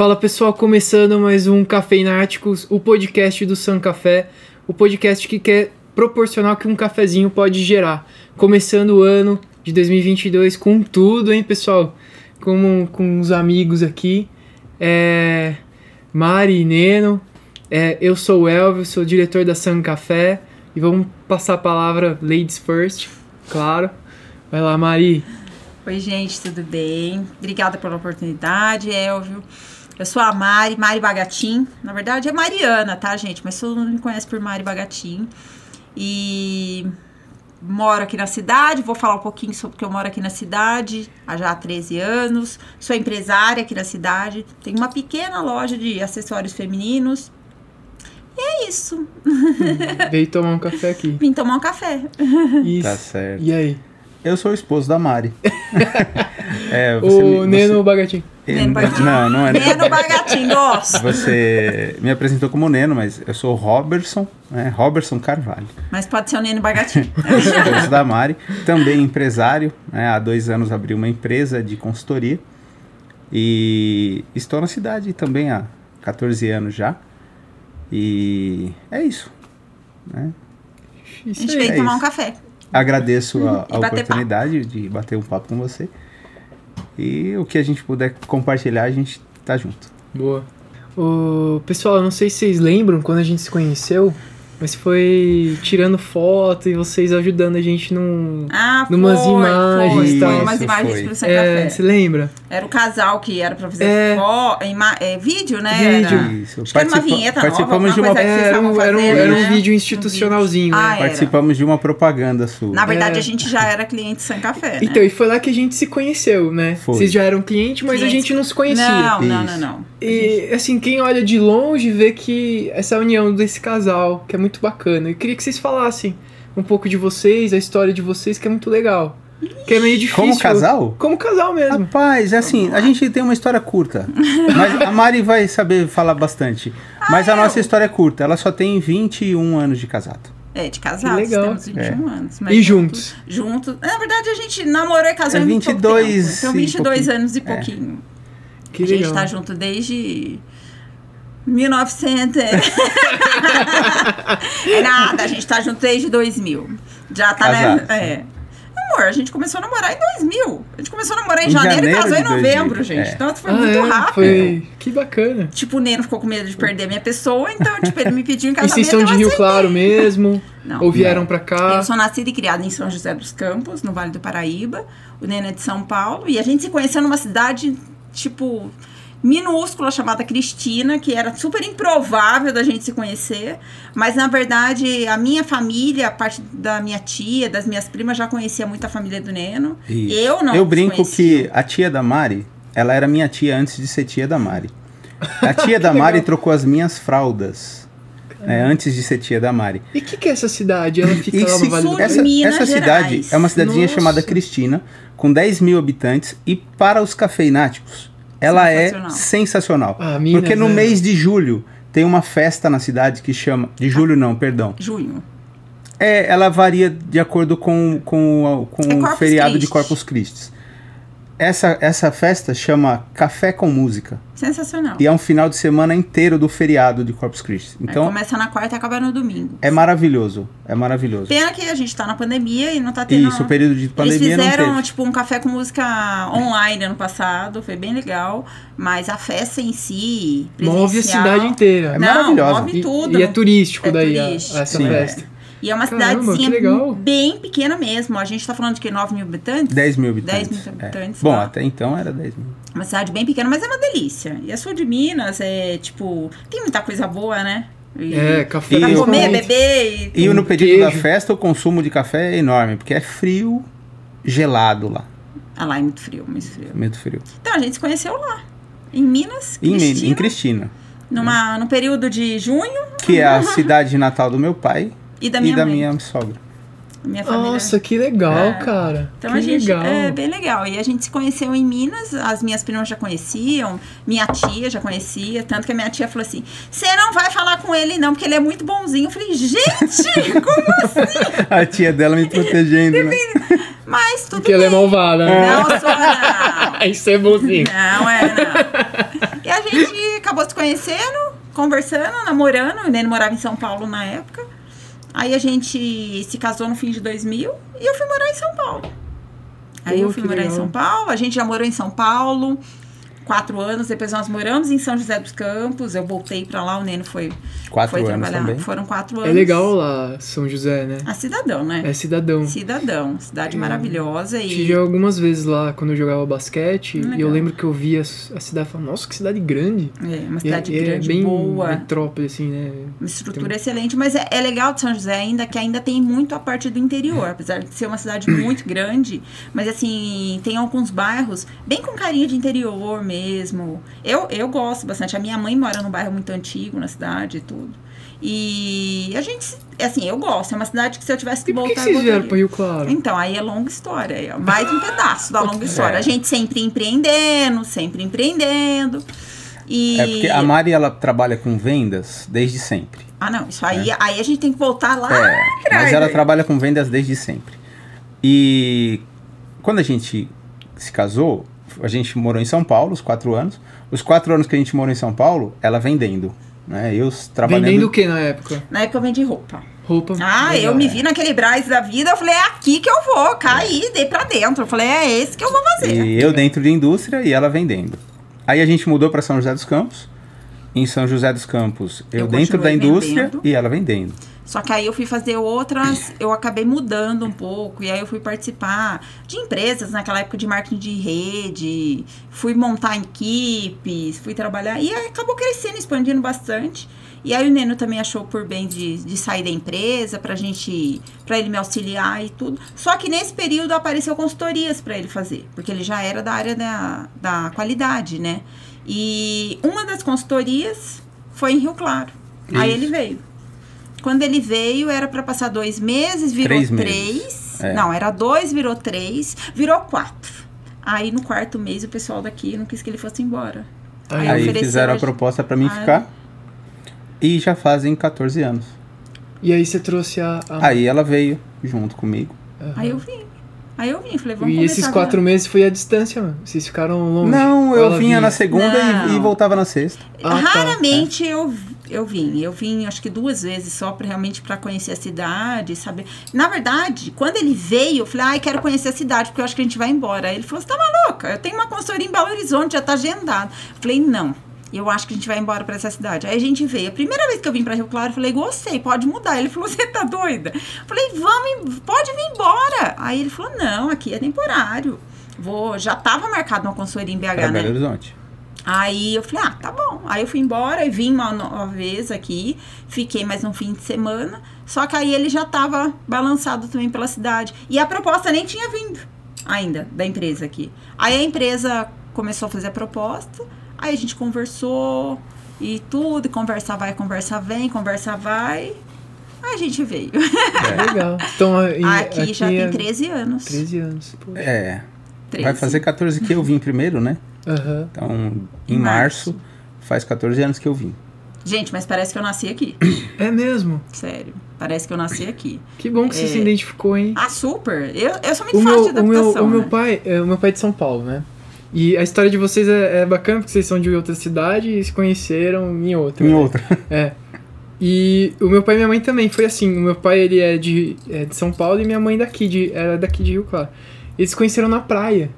Fala pessoal, começando mais um Cafeináticos, o podcast do San Café, o podcast que quer proporcionar o que um cafezinho pode gerar. Começando o ano de 2022 com tudo, hein, pessoal? Com, com os amigos aqui, é, Mari e Neno. É, eu sou o Elvio, sou diretor da San Café e vamos passar a palavra ladies first, claro. Vai lá, Mari. Oi, gente, tudo bem? Obrigada pela oportunidade, Elvio. Eu sou a Mari, Mari Bagatim. Na verdade é Mariana, tá, gente? Mas todo mundo me conhece por Mari Bagatim. E moro aqui na cidade, vou falar um pouquinho sobre que eu moro aqui na cidade há já 13 anos. Sou empresária aqui na cidade, tenho uma pequena loja de acessórios femininos. E é isso. Veio tomar um café aqui. Vim tomar um café. Isso. Tá certo. E aí? Eu sou o esposo da Mari. é, o me- Neno Bagatinho. Neno Bagatinho. Não, não é. Neno Bagatim, nossa. Você me apresentou como Neno, mas eu sou o Robertson, né? Robertson Carvalho. Mas pode ser o Neno Bagatim. esposo da Mari. Também empresário. Né? Há dois anos abri uma empresa de consultoria. E estou na cidade também há 14 anos já. E é isso. Né? A Isso gente aí. veio é tomar um isso. café. Agradeço a, a oportunidade de bater um papo com você. E o que a gente puder compartilhar, a gente tá junto. Boa. O pessoal, não sei se vocês lembram quando a gente se conheceu, mas foi tirando foto e vocês ajudando a gente num. Ah, foi, Numas imagens foi, e foi tal. umas imagens foi. pro Sem É, Café. você lembra? Era o casal que era pra fazer É. fo- ima- é, vídeo, né? Vídeo. Era... Isso. Acho que era uma vinheta nova, participamos de alguma uma, coisa que vocês Era um, era um, fazendo, era um né? vídeo Um institucionalzinho, Ah, né? era. participamos de uma propaganda sua. Na verdade, É. a gente já era cliente Sem Café, né? Então, e foi lá que a gente se conheceu, né? Foi. Vocês já eram cliente, mas a gente não se conhecia. Não, não, não, não. E assim, quem olha de longe vê que essa união desse casal, que é muito bacana. Eu queria que vocês falassem um pouco de vocês, a história de vocês, que é muito legal. Que é meio difícil. Como casal? Como casal mesmo. Rapaz, é assim, a gente tem uma história curta. Mas a Mari vai saber falar bastante. Mas a eu? nossa história é curta. Ela só tem 21 anos de casado. É, de casados, Que legal. temos 21 anos. mas E juntos? Juntos. Na verdade, a gente namorou e casou É em muito pouco 22 tempo. Então, e 22 pouquinho. anos e É. pouquinho. Que a gente legal. tá junto desde 1900. é nada, a gente tá junto desde 2000. Já tá, Casado, né? É. Amor, a gente começou a namorar em 2000. A gente começou a namorar em, Em janeiro, e janeiro casou em de 2000, novembro, gente. é. Então foi Ah, muito é? rápido. Foi... Que bacana. Tipo, o Neno ficou com medo de perder a minha pessoa, então, tipo, ele me pediu em E casamento. vocês são de Rio. Claro mesmo? Não. Ou vieram pra cá? Eu sou nascida e criada em São José dos Campos, no Vale do Paraíba. O Neno é de São Paulo. E a gente se conheceu numa cidade, tipo, minúscula, chamada Cristina, que era super improvável da gente se conhecer. Mas, na verdade, a minha família, a parte da minha tia, das minhas primas, já conhecia muito a família do Neno. Isso. Eu não Eu brinco conhecia. que a tia da Mari, ela era minha tia antes de ser tia da Mari. A tia da Mari legal. trocou as minhas fraldas. né, antes de ser tia da Mari. E o que, que é essa cidade? Ela fica lá Esse- no Vale do essa, Minas essa cidade é uma cidadezinha Nossa. chamada Cristina, com 10 mil habitantes, e para os cafeináticos, ela Sensacional. é sensacional. Ah, Minas, porque no né? mês de julho tem uma festa na cidade que chama. De julho não, perdão. Junho. É, ela varia de acordo com, com, com É o feriado de Christi. Corpus Christi. Essa, essa festa chama Café com Música. Sensacional. E é um final de semana inteiro do feriado de Corpus Christi. Aí Então começa na quarta e acaba no domingo. é maravilhoso. É maravilhoso. Pena que a gente tá na pandemia e não tá tendo. Isso, o período de Eles pandemia não fizeram, teve. tipo, um café com música online ano passado, foi bem legal. Mas a festa em si, Move a cidade inteira. É Não, maravilhosa. move E- tudo. E, é turístico É daí a- turístico, essa Sim. festa. E é uma Caramba, cidadezinha bem pequena mesmo. A gente tá falando de que 9 mil habitantes? 10 mil habitantes. 10 mil É. habitantes, Bom, tá. até então era 10 mil. Uma cidade bem pequena, mas é uma delícia. E a sul de Minas é, tipo, tem muita coisa boa, né? E É, café. Pra comer, beber e... E no Um período da queijo. festa, o consumo de café é enorme, porque é frio, gelado lá. Ah, lá é muito frio, muito frio. Muito frio. Então, a gente se conheceu lá. Em Minas, Em, Cristina, em Cristina, numa, no período de junho que é a cidade natal do meu pai e da e minha da mãe. minha sogra. Minha família. Nossa, que legal, É. cara. Então que a gente legal. é bem legal. E a gente se conheceu em Minas, as minhas primas já conheciam, minha tia já conhecia, tanto que a minha tia falou assim: você não vai falar com ele, não, porque ele é muito bonzinho. Eu falei, gente, como assim? A tia dela me protegendo, né? Mas tudo Porque ela é bem. malvada. né? Não sou, não. Isso é bonzinho. Não, é, não. E a gente acabou se conhecendo, conversando, namorando. O Neno morava em São Paulo na época. Aí a gente se casou no fim de 2000 e eu fui morar em São Paulo. Aí Pô, eu fui morar em legal. São Paulo, a gente já morou em São Paulo quatro anos, depois nós moramos em São José dos Campos, eu voltei pra lá, o Neno foi, Quatro foi anos trabalhar. também. Foram quatro anos. É legal lá, São José, né? A cidadão, né? É cidadão. Cidadão, cidade É. maravilhosa e Tive algumas vezes lá quando eu jogava basquete Hum, e eu legal. lembro que eu via a cidade e falava, nossa, que cidade grande. é uma E cidade é, grande, é bem boa. metrópole, assim, né? Uma estrutura excelente, mas é, é legal de São José ainda que ainda tem muito a parte do interior, apesar de ser uma cidade muito grande, mas assim, tem alguns bairros bem com carinha de interior mesmo. Eu, eu gosto bastante. A minha mãe mora num bairro muito antigo na cidade e tudo. E a gente, assim, eu gosto. É uma cidade que se eu tivesse que E por que, que voltar, vocês vieram voltaria. pra Rio Claro? Então, aí é longa história. É mais um pedaço da longa história. É. A gente sempre empreendendo, sempre empreendendo. E... É porque a Mari ela trabalha com vendas desde sempre. Ah, não. Isso aí, aí a gente tem que voltar lá. É, mas ela né? trabalha com vendas desde sempre. E quando a gente se casou, a gente morou em São Paulo os quatro anos. Os quatro anos que a gente morou em São Paulo, ela vendendo. Né? Eu trabalhando. Vendendo o que na época? Na época eu vendi roupa. Roupa. Ah, Legal. eu me vi naquele Braz da vida, eu falei, é aqui que eu vou, caí, dei pra dentro. Eu falei, é esse que eu vou fazer. E eu dentro de indústria e ela vendendo. Aí a gente mudou para São José dos Campos. Em São José dos Campos, eu, Eu dentro da indústria vendendo. e ela vendendo. Só que aí eu fui fazer outras, eu acabei mudando um pouco, e aí eu fui participar de empresas naquela época de marketing de rede, fui montar equipes, fui trabalhar, e aí acabou crescendo, expandindo bastante. E aí o Neno também achou por bem de, de sair da empresa pra gente, pra ele me auxiliar e tudo. Só que nesse período apareceu consultorias pra ele fazer, porque ele já era da área da, da qualidade, né? E uma das consultorias foi em Rio Claro. Aí Isso. ele veio. Quando ele veio, era pra passar dois meses, virou Três três. É. Não, era dois, virou três, virou quatro. Aí no quarto mês o pessoal daqui não quis que ele fosse embora. Aí, Aí Aí fizeram a a- proposta para mim Ah, ficar. E já fazem 14 anos. E aí você trouxe a. a- Aí ela veio junto comigo. Aham. Aí eu vim. Aí eu vim, falei, vamos E esses quatro meses foi a distância, mano. Vocês ficaram longe. Não, eu ela vinha na segunda e, e voltava na sexta. Ah, tá. Raramente eu, eu vim. Eu vim, acho que duas vezes só pra, realmente para conhecer a cidade, saber. Na verdade, quando ele veio, eu falei, ai, quero conhecer a cidade, porque eu acho que a gente vai embora. Aí ele falou, você tá maluca? Eu tenho uma consultoria em Belo Horizonte, já tá agendado. Eu falei, não. Eu acho que a gente vai embora pra essa cidade. Aí a gente veio. A primeira vez que eu vim pra Rio Claro, eu falei, gostei, pode mudar. Ele falou, você tá doida? Eu falei, vamos, pode vir embora. Aí ele falou, não, aqui é temporário. Vou, já tava marcado uma consultoria em BH, Para né? Belo Horizonte. Aí eu falei, ah, tá bom. Aí eu fui embora e vim uma, uma vez aqui, fiquei mais um fim de semana. Só que aí ele já tava balançado também pela cidade. E a proposta nem tinha vindo ainda da empresa aqui. Aí a empresa começou a fazer a proposta, aí a gente conversou e tudo, e conversa vai, conversa vem, conversa vai. Aí a gente veio. Legal. Então, em- aqui, já tem é 13 anos. 13 anos. Pô. É. 13. Vai fazer 14 que eu vim primeiro, né? Aham. Então, em Em março, março. faz 14 anos que eu vim. Gente, mas parece que eu nasci aqui. É mesmo. Sério. Parece que eu nasci aqui. Que bom que você É. se identificou, hein? Ah, super. Eu, eu sou muito o fácil meu, de o meu, adaptação. o meu né? pai, é, o meu pai é de São Paulo, né? E a história de vocês é, é bacana porque vocês são de outra cidade e se conheceram em outra. Em né? outra. É. E o meu pai e minha mãe também foi assim. O meu pai ele é de, é de São Paulo e minha mãe daqui de era daqui de Rio Claro. Eles se conheceram na praia,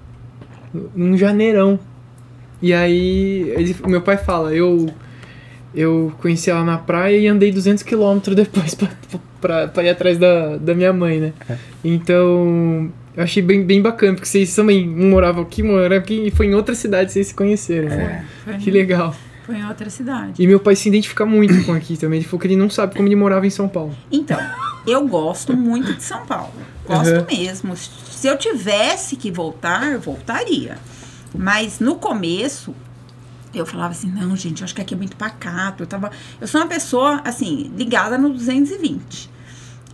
num janeirão. E aí ele, o meu pai fala, eu eu conheci ela na praia e andei 200 quilômetros depois pra, pra, pra ir atrás da, da minha mãe, né? É. Então eu achei bem, bem bacana porque vocês também um moravam aqui, moravam aqui e foi em outra cidade vocês se conheceram. né? Foi, Que legal. foi em outra cidade. E meu pai se identifica muito com aqui também. Ele falou que ele não sabe como ele morava em São Paulo. Então, eu gosto muito de São Paulo. Gosto Uhum. mesmo. Se eu tivesse que voltar, eu voltaria. Mas no começo, eu falava assim, não, gente, eu acho que aqui é muito pacato. Eu, tava, eu sou uma pessoa, assim, ligada no 220.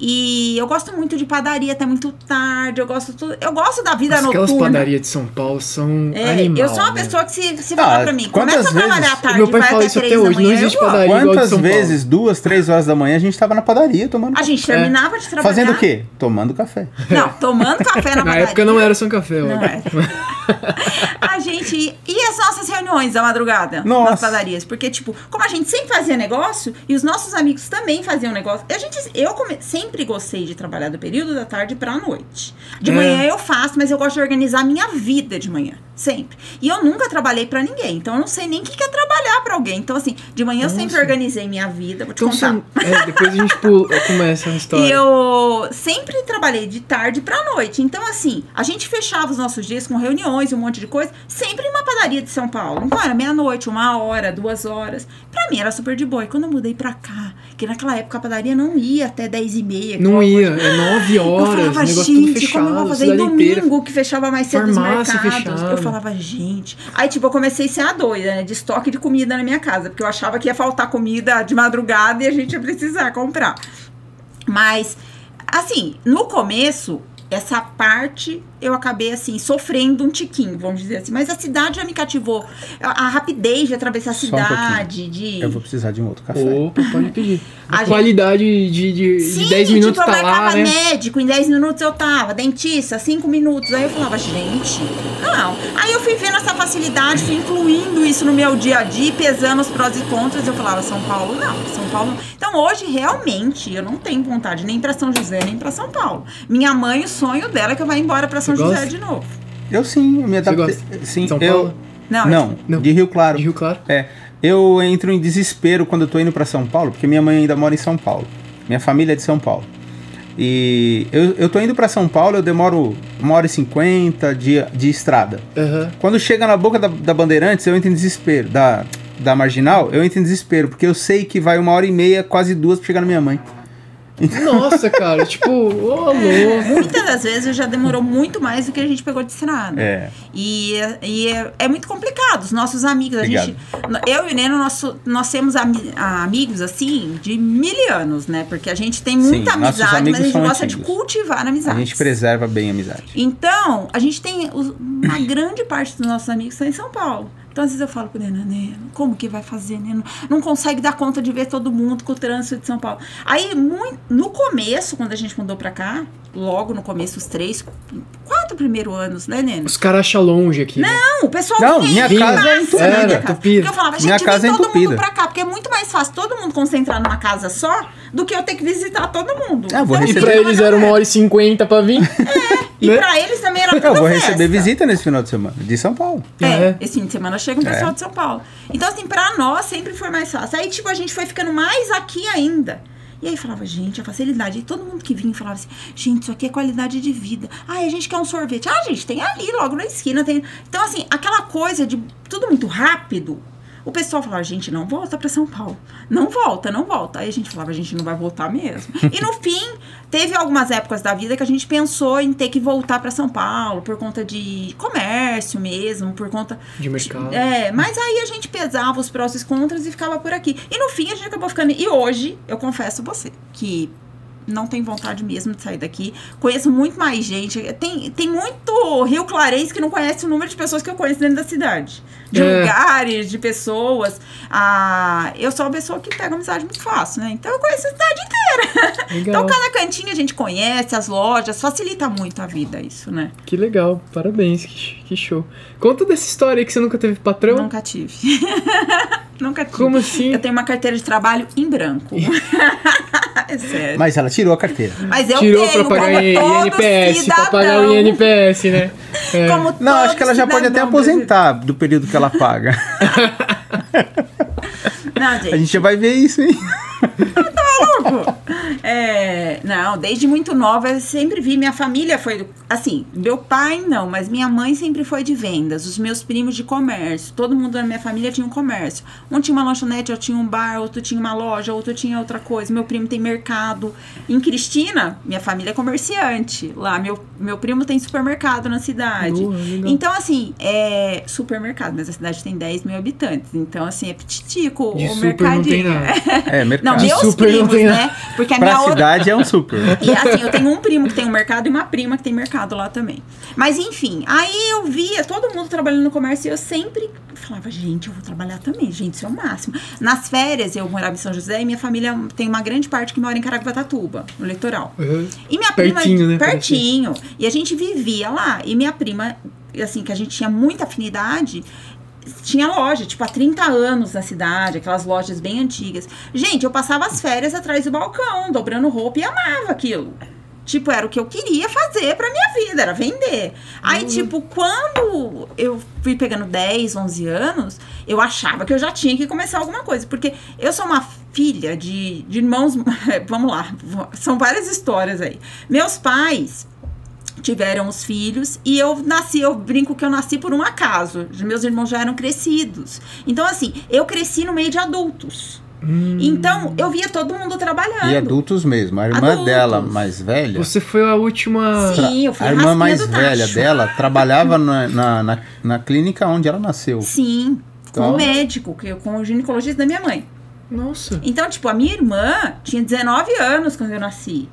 E eu gosto muito de padaria até muito tarde. Eu gosto tudo. Eu gosto da vida Aquelas noturna. padarias de São Paulo são É, animal, eu sou uma né? pessoa que se, se Ah, falar pra mim, quantas começa a trabalhar vezes- à tarde, Meu pai vai fala até isso até três da hoje, não manhã, existe eu amo. padaria. igual de Quantas São Paulo. vezes, duas, três horas da manhã, a gente tava na padaria tomando A gente terminava de trabalhar. Fazendo o quê? Tomando café. Não, tomando café na Na padaria. época não era São Café, ó. Não era. a gente. E as nossas reuniões da madrugada Nossa. nas padarias? Porque, tipo, como a gente sempre fazia negócio e os nossos amigos também faziam negócio. A gente, eu come- sempre gostei de trabalhar do período da tarde pra noite. De É. manhã eu faço, mas eu gosto de organizar a minha vida de manhã. Sempre. E eu nunca trabalhei pra ninguém. Então eu não sei nem o que que é trabalhar pra alguém. Então, assim, de manhã eu sempre Nossa. organizei minha vida. Vou te Então, contar. é, depois a gente pula, começa a história. E eu sempre trabalhei de tarde pra noite. Então, assim, a gente fechava os nossos dias com reuniões, um monte de coisa, sempre em uma padaria de São Paulo. Então, era meia-noite, uma hora, duas horas. Pra mim era super de boa. E quando eu mudei pra cá, que naquela época a padaria não ia até dez e meia. Não ia, hoje. é nove Eu horas, falava, negócio tudo gente, fechado, como eu vou fazer? E domingo inteira. que fechava mais cedo os mercados. Falava, gente. Aí, tipo, eu comecei a ser a doida, né? De estoque de comida na minha casa. Porque eu achava que ia faltar comida de madrugada e a gente ia precisar comprar. Mas, assim, no começo, essa parte eu acabei, assim, sofrendo um tiquinho, vamos dizer assim. Mas a cidade já me cativou. A, a rapidez de atravessar a Só um cidade, de. Eu vou precisar de um outro café. Opa, pode pedir. A A gente- qualidade de, de, Sim, de 10 minutos tipo, eu tá lá, né? médico, em 10 minutos eu tava, dentista, 5 minutos. Aí eu falava, gente, não. Aí eu fui vendo essa facilidade, fui incluindo isso no meu dia a dia, pesando os prós e contras. Eu falava, São Paulo, não, São Paulo. não. Então hoje, realmente, eu não tenho vontade nem pra São José, nem pra São Paulo. Minha mãe, o sonho dela é que eu vá embora pra São Você José gosta? de novo. Eu sim, eu me adaptei. Sim, de São eu. Paulo? Não, Não, Não. de Rio Claro. De Rio Claro. É, eu entro em desespero quando eu tô indo pra São Paulo, porque minha mãe ainda mora em São Paulo. Minha família é de São Paulo. E eu, eu tô indo pra São Paulo, eu demoro uma hora e cinquenta de, de estrada. Aham. Quando chega na boca da, da Bandeirantes, eu entro em desespero. Da, da Marginal, eu entro em desespero, porque eu sei que vai uma hora e meia, quase duas, pra chegar na minha mãe. Nossa, cara, tipo, ô louco. Muitas das vezes já demorou muito mais do que a gente pegou de estrada. É. E, e é, é muito complicado. Os nossos amigos, a Obrigado. gente. Eu e o Neno, nós, nós temos ami- amigos assim de mil anos, né? Porque a gente tem muita Sim, amizade, mas a gente são gosta de antigos. cultivar a A amizade. gente preserva bem a amizade. Então, a gente tem. os- Uma grande parte dos nossos amigos estão em São Paulo. Então, às vezes eu falo pro Neno, Neno, como que vai fazer, Neno? Não consegue dar conta de ver todo mundo com o trânsito de São Paulo. Aí, muito, no começo, quando a gente mudou pra cá, logo no começo, os três, quatro primeiros anos, né, Neno? Os caras acham longe aqui. né? Não, o pessoal Não, minha casa é entupida. na minha Era, casa. entupida. Porque eu falava, gente, Minha vem casa é todo entupida. mundo pra cá, porque é muito mais fácil todo mundo concentrar numa casa só do que eu ter que visitar todo mundo. Ah, vou Então, E pra eles era uma hora e cinquenta pra vir. E né? pra eles também era Eu tudo vou festa. receber visita nesse final de semana, de São Paulo. É, É. esse fim de semana chega um pessoal É. de São Paulo. Então, assim, pra nós sempre foi mais fácil. Aí, tipo, a gente foi ficando mais aqui ainda. E aí falava, gente, a facilidade. E todo mundo que vinha falava assim, gente, isso aqui é qualidade de vida. Ah, a gente quer um sorvete. Ah, gente, tem ali, logo na esquina. Tem... Então, assim, aquela coisa de tudo muito rápido. O pessoal falava, gente, não volta pra São Paulo. Não volta, não volta. Aí a gente falava, a gente não vai voltar mesmo. e no fim, teve algumas épocas da vida que a gente pensou em ter que voltar pra São Paulo por conta de comércio mesmo, por conta De mercado. é, mas aí a gente pesava os prós e os contras e ficava por aqui. E no fim a gente acabou ficando. E hoje, eu confesso a você que não tenho vontade mesmo de sair daqui. Conheço muito mais gente. Tem, tem muito Rio Clarense que não conhece o número de pessoas que eu conheço dentro da cidade. De É. lugares, de pessoas. Ah, eu sou uma pessoa que pega amizade muito fácil, né? Então eu conheço a cidade inteira. Então Legal. cada cantinho a gente conhece, as lojas, facilita muito a vida isso, né? Que legal, parabéns, que, que show. Conta dessa história aí que você nunca teve patrão. Nunca tive. Nunca tive. Como assim? Eu tenho uma carteira de trabalho em branco. é sério. Mas ela tirou a carteira. Mas eu Tirou tenho, pra pagar como I- todo INPS, pra cidadão, pagar o INPS, né? É. Como Não, acho que ela já pode até cidadão aposentar do período que ela paga. Não, gente. A gente já vai ver isso, hein? louco. É, não, desde muito nova eu sempre vi. Minha família foi. Assim, meu pai não, mas minha mãe sempre foi de vendas. Os meus primos de comércio. Todo mundo na minha família tinha um comércio. Um tinha uma lanchonete, outro tinha um bar, outro tinha uma loja, outro tinha outra coisa. Meu primo tem mercado. Em Cristina, minha família é comerciante. Lá, meu, meu primo tem supermercado na cidade. Boa, então, assim, é supermercado, mas a cidade tem 10 mil habitantes. Então, assim, é petitico De o super não tem mercadinho. nada. É, Não, mercado. De meus super não primos, tem né? Porque a pra minha outra. cidade é um super. E assim, eu tenho um primo que tem um mercado e uma prima que tem mercado lá também. Mas enfim, aí eu via todo mundo trabalhando no comércio e eu sempre falava, gente, eu vou trabalhar também, gente, isso é o máximo. Nas férias, eu morava em São José e minha família tem uma grande parte que mora em Caraguatatuba, no litoral. Uhum. E minha Pertinho, prima. né, Pertinho. E a gente vivia lá. E minha prima, assim, que a gente tinha muita afinidade, tinha loja, tipo, há 30 anos na cidade, aquelas lojas bem antigas. Gente, eu passava as férias atrás do balcão, dobrando roupa e amava aquilo. Tipo, era o que eu queria fazer pra minha vida, era vender. Aí, tipo, quando eu fui pegando 10, 11 anos, eu achava que eu já tinha que começar alguma coisa. Porque eu sou uma filha de, de irmãos. Vamos lá, são várias histórias aí. Meus pais tiveram os filhos e eu nasci, eu brinco que eu nasci por um acaso. Meus irmãos já eram crescidos. Então, assim, eu cresci no meio de adultos. Então, eu via todo mundo trabalhando. E adultos mesmo. A irmã Adultos. dela, mais velha. Você foi a última. Sim, eu fui a a irmã mais do velha tacho. dela trabalhava na, na, na, na clínica onde ela nasceu. Sim, com Então- o médico, que- com o ginecologista da minha mãe. Nossa. Então, tipo, a minha irmã tinha 19 anos quando eu nasci.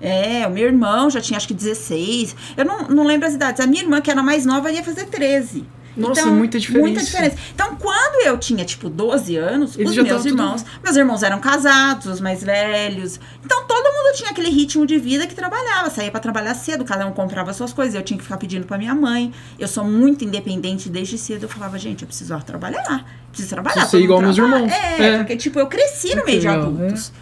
É, o meu irmão já tinha acho que 16. Eu não, não lembro as idades. A minha irmã, que era mais nova, ia fazer 13. Nossa, então, muita diferença. Muita diferença. Então, quando eu tinha, tipo, 12 anos, Eles os meus tavam tudo- irmãos, meus irmãos eram casados, os mais velhos. Então, todo mundo tinha aquele ritmo de vida que trabalhava, saía pra trabalhar cedo, cada um comprava suas coisas. Eu tinha que ficar pedindo pra minha mãe. Eu sou muito independente desde cedo. Eu falava, gente, eu preciso trabalhar. Preciso trabalhar. Preciso ser igual meus irmãos. É, É. porque, tipo, eu cresci no meio de legal, adultos.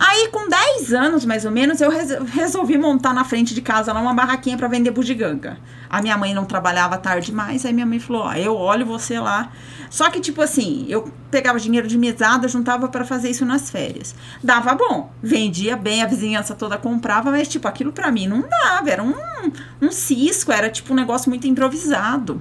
Aí, com 10 anos, mais ou menos, eu res- resolvi montar na frente de casa lá uma barraquinha pra vender bugiganga. A minha mãe não trabalhava tarde mais, aí minha mãe falou: Ó, eu olho você lá. Só que, tipo assim, eu pegava dinheiro de mesada, juntava pra fazer isso nas férias. Dava bom, vendia bem, a vizinhança toda comprava, mas, tipo, aquilo pra mim não dava. Era um, um cisco, era, tipo, um negócio muito improvisado.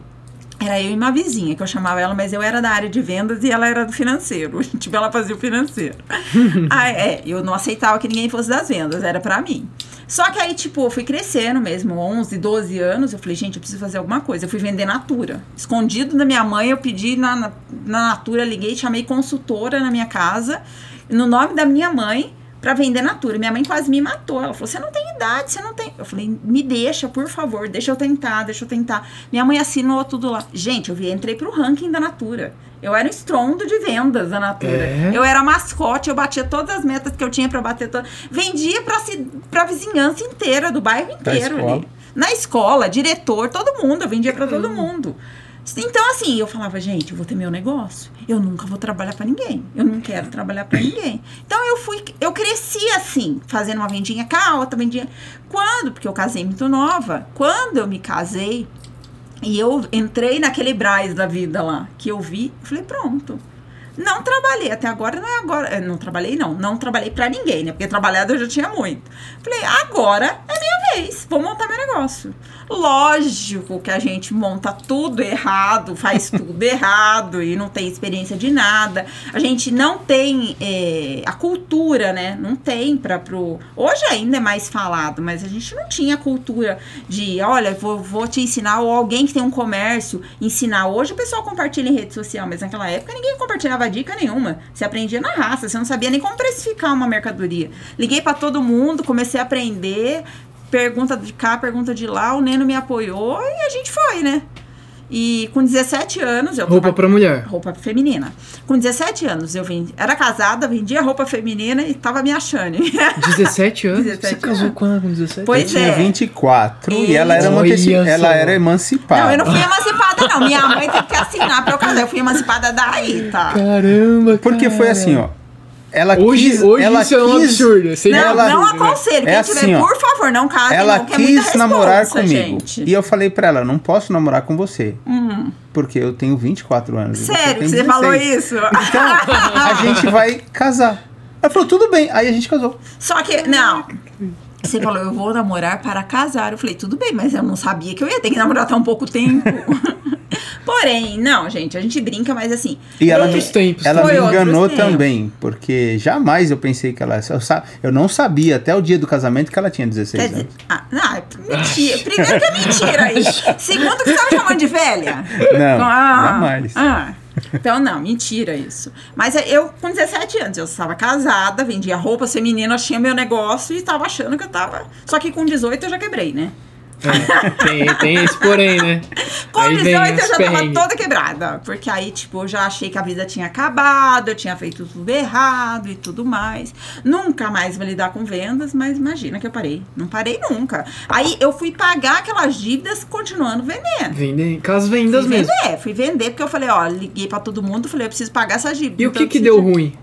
Era eu e uma vizinha, que eu chamava ela, mas eu era da área de vendas e ela era do financeiro. Tipo, ela fazia o financeiro. ah, é, eu não aceitava que ninguém fosse das vendas, era pra mim. Só que aí, tipo, eu fui crescendo mesmo, 11, 12 anos, eu falei, gente, eu preciso fazer alguma coisa. Eu fui vender Natura. Escondido da minha mãe, eu pedi na, na, na Natura, liguei, chamei consultora na minha casa, no nome da minha mãe, pra vender Natura. Minha mãe quase me matou. Ela falou: você não tem idade, você não tem. Eu falei, me deixa, por favor, deixa eu tentar, deixa eu tentar. Minha mãe assinou tudo lá. Gente, eu vi, entrei pro ranking da Natura. Eu era estrondo de vendas da Natura. É? Eu era mascote, eu batia todas as metas que eu tinha pra bater. To... Vendia pra, ci- pra vizinhança inteira, do bairro inteiro. escola. ali. Na escola, diretor, todo mundo. Eu vendia pra todo mundo. Então, assim, eu falava, gente, eu vou ter meu negócio. Eu nunca vou trabalhar pra ninguém. Eu não quero trabalhar pra ninguém. Então, eu fui, eu cresci assim, fazendo uma vendinha cá, outra vendinha. Quando? Porque eu casei muito nova. Quando eu me casei e eu entrei naquele Braz da vida lá, que eu vi, eu falei, pronto. Não trabalhei, até agora não é agora. eh, Não trabalhei, não. Não trabalhei pra ninguém, né? Porque trabalhado eu já tinha muito. Falei, agora é minha vez. Vou montar meu negócio. Lógico que a gente monta tudo errado, faz tudo errado e não tem experiência de nada. A gente não tem eh, a cultura, né? Não tem para pro. Hoje ainda é mais falado, mas a gente não tinha cultura de, olha, vou, vou te ensinar, ou alguém que tem um comércio ensinar. Hoje o pessoal compartilha em rede social, mas naquela época ninguém compartilhava dica nenhuma. Você aprendia na raça, você não sabia nem como precificar uma mercadoria. Liguei para todo mundo, comecei a aprender, pergunta de cá, pergunta de lá, o Neno me apoiou e a gente foi, né? E com 17 anos eu Roupa pra mulher. roupa feminina. Com 17 anos eu vendi, era casada, vendia roupa feminina e tava me achando. 17 anos? 17 Você casou anos. quando com 17? Pois eu tinha é. 24 e E- ela era, anteci- ela era emancipada. Não, eu não fui emancipada, não. Minha mãe teve que assinar pra eu casar. Eu fui emancipada daí, tá? Caramba, Porque foi cara. assim, ó. Ela Hoje, quis, hoje ela isso é um quis- absurdo. Não, um não absurdo, né? aconselho. Quem É tiver, assim, ó. por favor, não casem, Ela não, é muita quis namorar responsa, comigo. gente. E eu falei pra ela, não posso namorar com você. Uhum. Porque eu tenho 24 anos. e Sério você 16. falou isso? Então, a gente vai casar. Ela falou, tudo bem. Aí a gente casou. Só que, não. Você falou, eu vou namorar para casar. Eu falei, tudo bem, mas eu não sabia que eu ia ter que namorar tão pouco tempo. Porém, não, gente, a gente brinca, mas assim. E ela, me, tempos. ela me enganou também, porque jamais eu pensei que ela. Eu, eu não sabia até o dia do casamento que ela tinha 16 Quer dizer, anos. ah, não, mentira. Primeiro que é mentira isso. Segundo que você me chamando de velha. Não, Ah, jamais. ah. Então, não, mentira isso. Mas eu, com 17 anos, eu estava casada, vendia roupas femininas, tinha meu negócio e estava achando que eu estava. Só que com 18 eu já quebrei, né? É, tem, tem esse porém, né? Com Aí vem 18 eu já tava toda quebrada. Porque aí, tipo, eu já achei que a vida tinha acabado, eu tinha feito tudo errado e tudo mais. Nunca mais vou lidar com vendas, mas imagina que eu parei. Não parei nunca. Aí eu fui pagar aquelas dívidas continuando vendendo. Vendem, com as vendas Fui mesmo. vender, fui vender, porque eu falei, ó, liguei pra todo mundo, falei, eu preciso pagar essas dívidas. E o então que eu que preciso deu de ruim?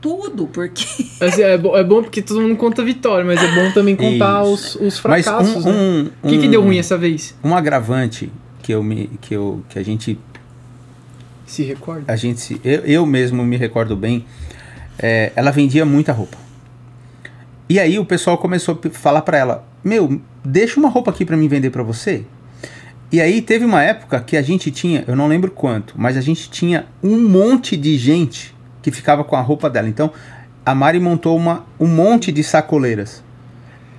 Tudo, porque. Assim, é, bo- é bom porque todo mundo conta vitória, mas é bom também contar os, os Mas fracassos, um, né? um, O que, que um- deu ruim essa vez? Um agravante que eu me que eu que a gente Se recorda? a gente se- eu, eu mesmo me recordo bem, é, ela vendia muita roupa. E aí o pessoal começou a falar pra ela: "Meu, deixa uma roupa aqui pra mim vender pra você". E aí teve uma época que a gente tinha, eu não lembro quanto, mas a gente tinha um monte de gente que ficava com a roupa dela. Então, a Mari montou uma, um monte de sacoleiras.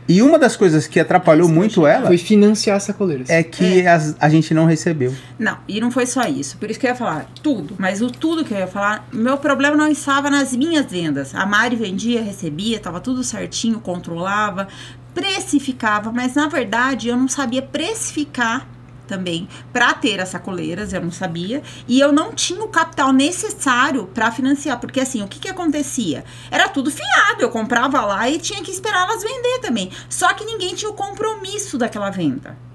E uma das coisas que atrapalhou muito ela Foi financiar sacoleiras. é que as- a gente não recebeu. Não, e não foi só isso. Por isso que eu ia falar tudo. Mas o tudo que eu ia falar, meu problema não estava nas minhas vendas. A Mari vendia, recebia, estava tudo certinho, controlava, precificava, mas na verdade eu não sabia precificar também para ter as sacoleiras, eu não sabia, e eu não tinha o capital necessário para financiar, porque assim, o que que acontecia? Era tudo fiado, eu comprava lá e tinha que esperar elas vender também. Só que ninguém tinha o compromisso daquela venda.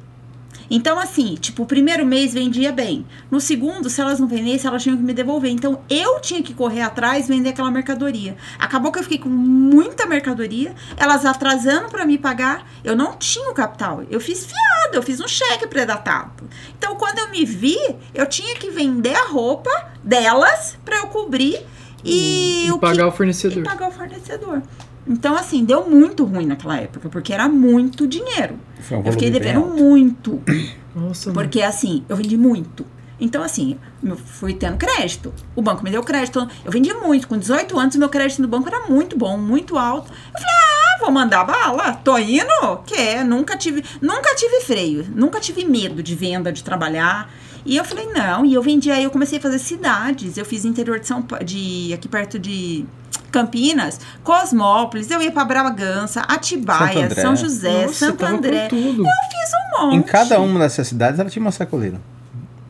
Então, assim, tipo, o primeiro mês vendia bem. No segundo, se elas não vendessem, elas tinham que me devolver. Então, eu tinha que correr atrás vender aquela mercadoria. Acabou que eu fiquei com muita mercadoria, elas atrasando para me pagar. Eu não tinha o capital. Eu fiz fiado, eu fiz um cheque predatado. Então, quando eu me vi, eu tinha que vender a roupa delas para eu cobrir e, E o pagar que- o fornecedor. e pagar o fornecedor. Então, assim, deu muito ruim naquela época, porque era muito dinheiro. Foi um Eu fiquei devendo alto. muito. Nossa. Porque assim, eu vendi muito. Então, assim, eu fui tendo crédito. O banco me deu crédito. Eu vendi muito. Com 18 anos, meu crédito no banco era muito bom, muito alto. Eu falei, ah, vou mandar bala. Tô indo. Que é, nunca tive, nunca tive freio. Nunca tive medo de venda, de trabalhar. E eu falei, não. E eu vendi, aí eu comecei a fazer cidades. Eu fiz interior de São Paulo, de, aqui perto de Campinas, Cosmópolis. Eu ia pra Bragança, Atibaia. São José, Nossa, Santo André. tudo. Fiz um monte. Em cada uma dessas cidades ela tinha uma sacoleira.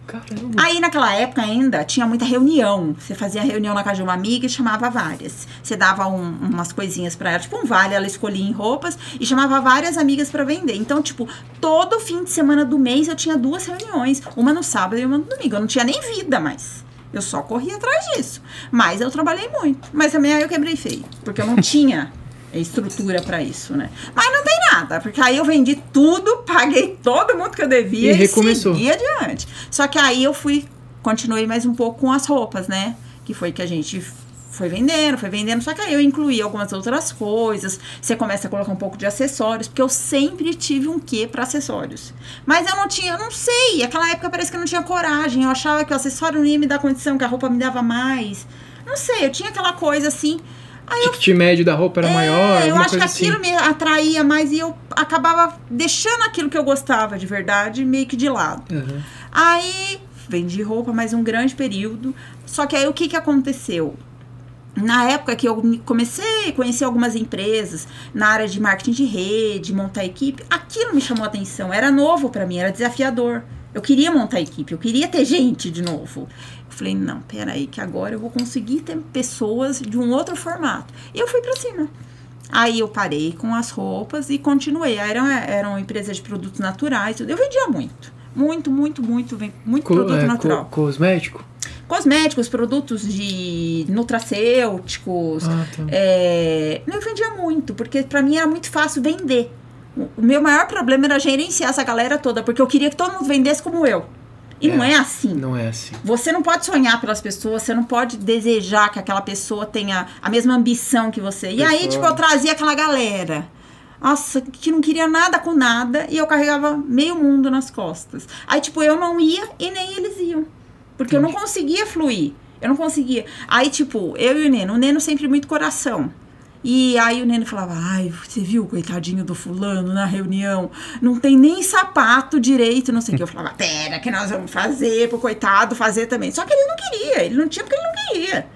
Caramba. Aí naquela época ainda tinha muita reunião. Você fazia reunião na casa de uma amiga e chamava várias. Você dava um- umas coisinhas pra ela, tipo um vale, ela escolhia em roupas e chamava várias amigas pra vender. Então, tipo, todo fim de semana do mês eu tinha duas reuniões, uma no sábado e uma no domingo. Eu não tinha nem vida mais. Eu só corria atrás disso. Mas eu trabalhei muito. Mas também aí eu quebrei feio, porque eu não tinha estrutura pra isso, né? Mas não tem nada, porque aí eu vendi tudo, paguei todo mundo que eu devia E e, recomeçou. segui adiante. Só que aí eu fui, continuei mais um pouco com as roupas, né? Que foi que a gente foi vendendo, foi vendendo, só que aí eu incluí algumas outras coisas. Você começa a colocar um pouco de acessórios, porque eu sempre tive um quê para acessórios. Mas eu não tinha, eu não sei, aquela época parece que eu não tinha coragem. Eu achava que o acessório não ia me dar condição, que a roupa me dava mais. Não sei, eu tinha aquela coisa assim. Aí eu Ticket médio da roupa era maior, é, eu alguma acho que assim. aquilo me atraía mais e eu acabava deixando aquilo que eu gostava de verdade meio que de lado. Aham. Aí vendi roupa mais um grande período. Só que aí o que, que aconteceu? Na época que eu me- comecei a conhecer algumas empresas na área de marketing de rede, montar equipe, aquilo me chamou a atenção. Era novo pra mim, era desafiador. Eu queria montar equipe, eu queria ter gente de novo. Eu falei, não, peraí, que agora eu vou conseguir ter pessoas de um outro formato. E eu fui pra cima. Aí eu parei com as roupas e continuei. Aí Era, era uma empresa de produtos naturais. Eu vendia muito. Muito, muito, muito. Muito Co- produto é, natural. co- cosmético? Cosméticos, produtos de nutracêuticos. Ah, tá. É, eu vendia muito, porque pra mim era muito fácil vender. O meu maior problema era gerenciar essa galera toda, porque eu queria que todo mundo vendesse como eu. E não É. é assim. Não é assim. Você não pode sonhar pelas pessoas, você não pode desejar que aquela pessoa tenha a mesma ambição que você. E aí, Pessoa- tipo, eu trazia aquela galera. Nossa, que não queria nada com nada e eu carregava meio mundo nas costas. Aí, tipo, eu não ia e nem eles iam. Porque eu não conseguia fluir. Eu não conseguia. Aí, tipo, eu e o Neno. O Neno sempre muito coração. E aí o Nene falava, ai, você viu o coitadinho do fulano na reunião? Não tem nem sapato direito, não sei o que. Eu falava, pera, que nós vamos fazer pro coitado fazer também. Só que ele não queria, ele não tinha porque ele não queria.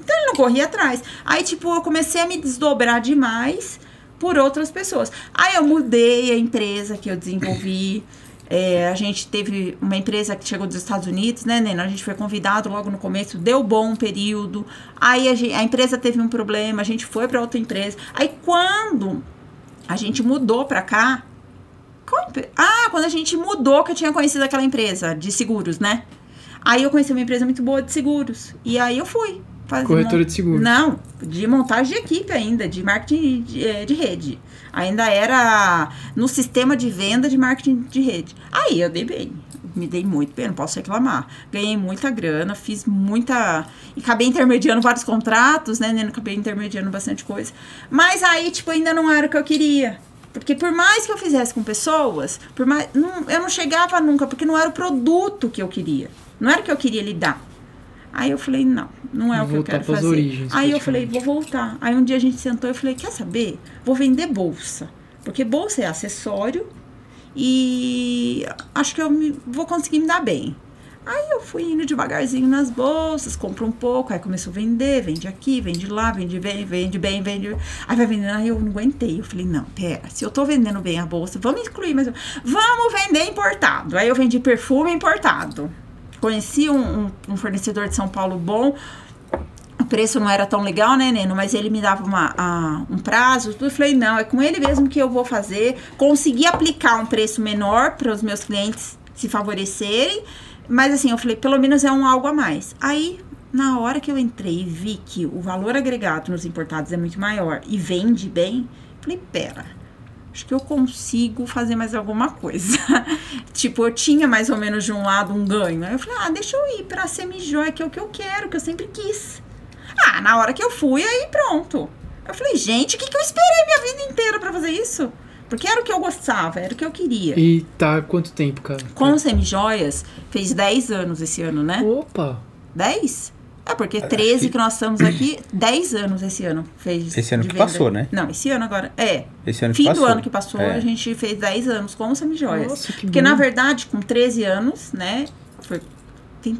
Então ele não corria atrás. Aí, tipo, eu comecei a me desdobrar demais por outras pessoas. Aí eu mudei a empresa que eu desenvolvi. É, a gente teve uma empresa que chegou dos Estados Unidos, né, Nena? A gente foi convidado logo no começo, deu bom um período. Aí a, gente, a empresa teve um problema, a gente foi para outra empresa. Aí quando a gente mudou para cá. Ah, quando a gente mudou, que eu tinha conhecido aquela empresa de seguros, né? Aí eu conheci uma empresa muito boa de seguros. E aí eu fui. Corretora de seguros? Não, de montagem de equipe ainda, de marketing de, eh, de, rede. Ainda era no sistema de venda de marketing de rede. Aí eu dei bem, me dei muito bem, não posso reclamar. Ganhei muita grana, fiz muita. E acabei intermediando vários contratos, né? Acabei intermediando bastante coisa. Mas aí, tipo, ainda não era o que eu queria. Porque por mais que eu fizesse com pessoas, por mais, não, eu não chegava nunca, porque não era o produto que eu queria. Não era o que eu queria lidar. Aí eu falei, não, não é vou o que eu quero fazer. Origens, Aí eu falei, vou voltar. Aí um dia a gente sentou e falei, quer saber? Vou vender bolsa. Porque bolsa é acessório e acho que eu me, vou conseguir me dar bem. Aí eu fui indo devagarzinho nas bolsas, compro um pouco, aí começou a vender, vende aqui, vende lá, vende bem, vende bem, vende. Aí vai vendendo, aí eu não aguentei. Eu falei, não, pera, se eu tô vendendo bem a bolsa, vamos incluir, mas vamos vender importado. Aí eu vendi perfume importado conheci um, um, um fornecedor de São Paulo bom, o preço não era tão legal, né, Neno? Mas ele me dava uma, a, um prazo, tudo. Eu falei, não, é com ele mesmo que eu vou fazer. Consegui aplicar um preço menor para os meus clientes se favorecerem. Mas assim, eu falei, pelo menos é um algo a mais. Aí, na hora que eu entrei e vi que o valor agregado nos importados é muito maior e vende bem, falei, pera, acho que eu consigo fazer mais alguma coisa. tipo, eu tinha mais ou menos de um lado um ganho. Aí eu falei, ah, deixa eu ir pra semi-joia, que é o que eu quero, que eu sempre quis. Ah, na hora que eu fui, aí pronto. Eu falei, gente, o que, que eu esperei minha vida inteira para fazer isso? Porque era o que eu gostava, era o que eu queria. E tá quanto tempo, cara? Com semi-joias, fez 10 anos esse ano, né? Opa! 10? É, porque 13 que nós estamos aqui, 10 anos esse ano fez. Esse ano que venda. passou, né? Não, esse ano agora. É. Esse ano Fim que passou. do ano que passou, é. a gente fez 10 anos com o Semijoias. Nossa, que Porque, bom. na verdade, com 13 anos, né? Foi,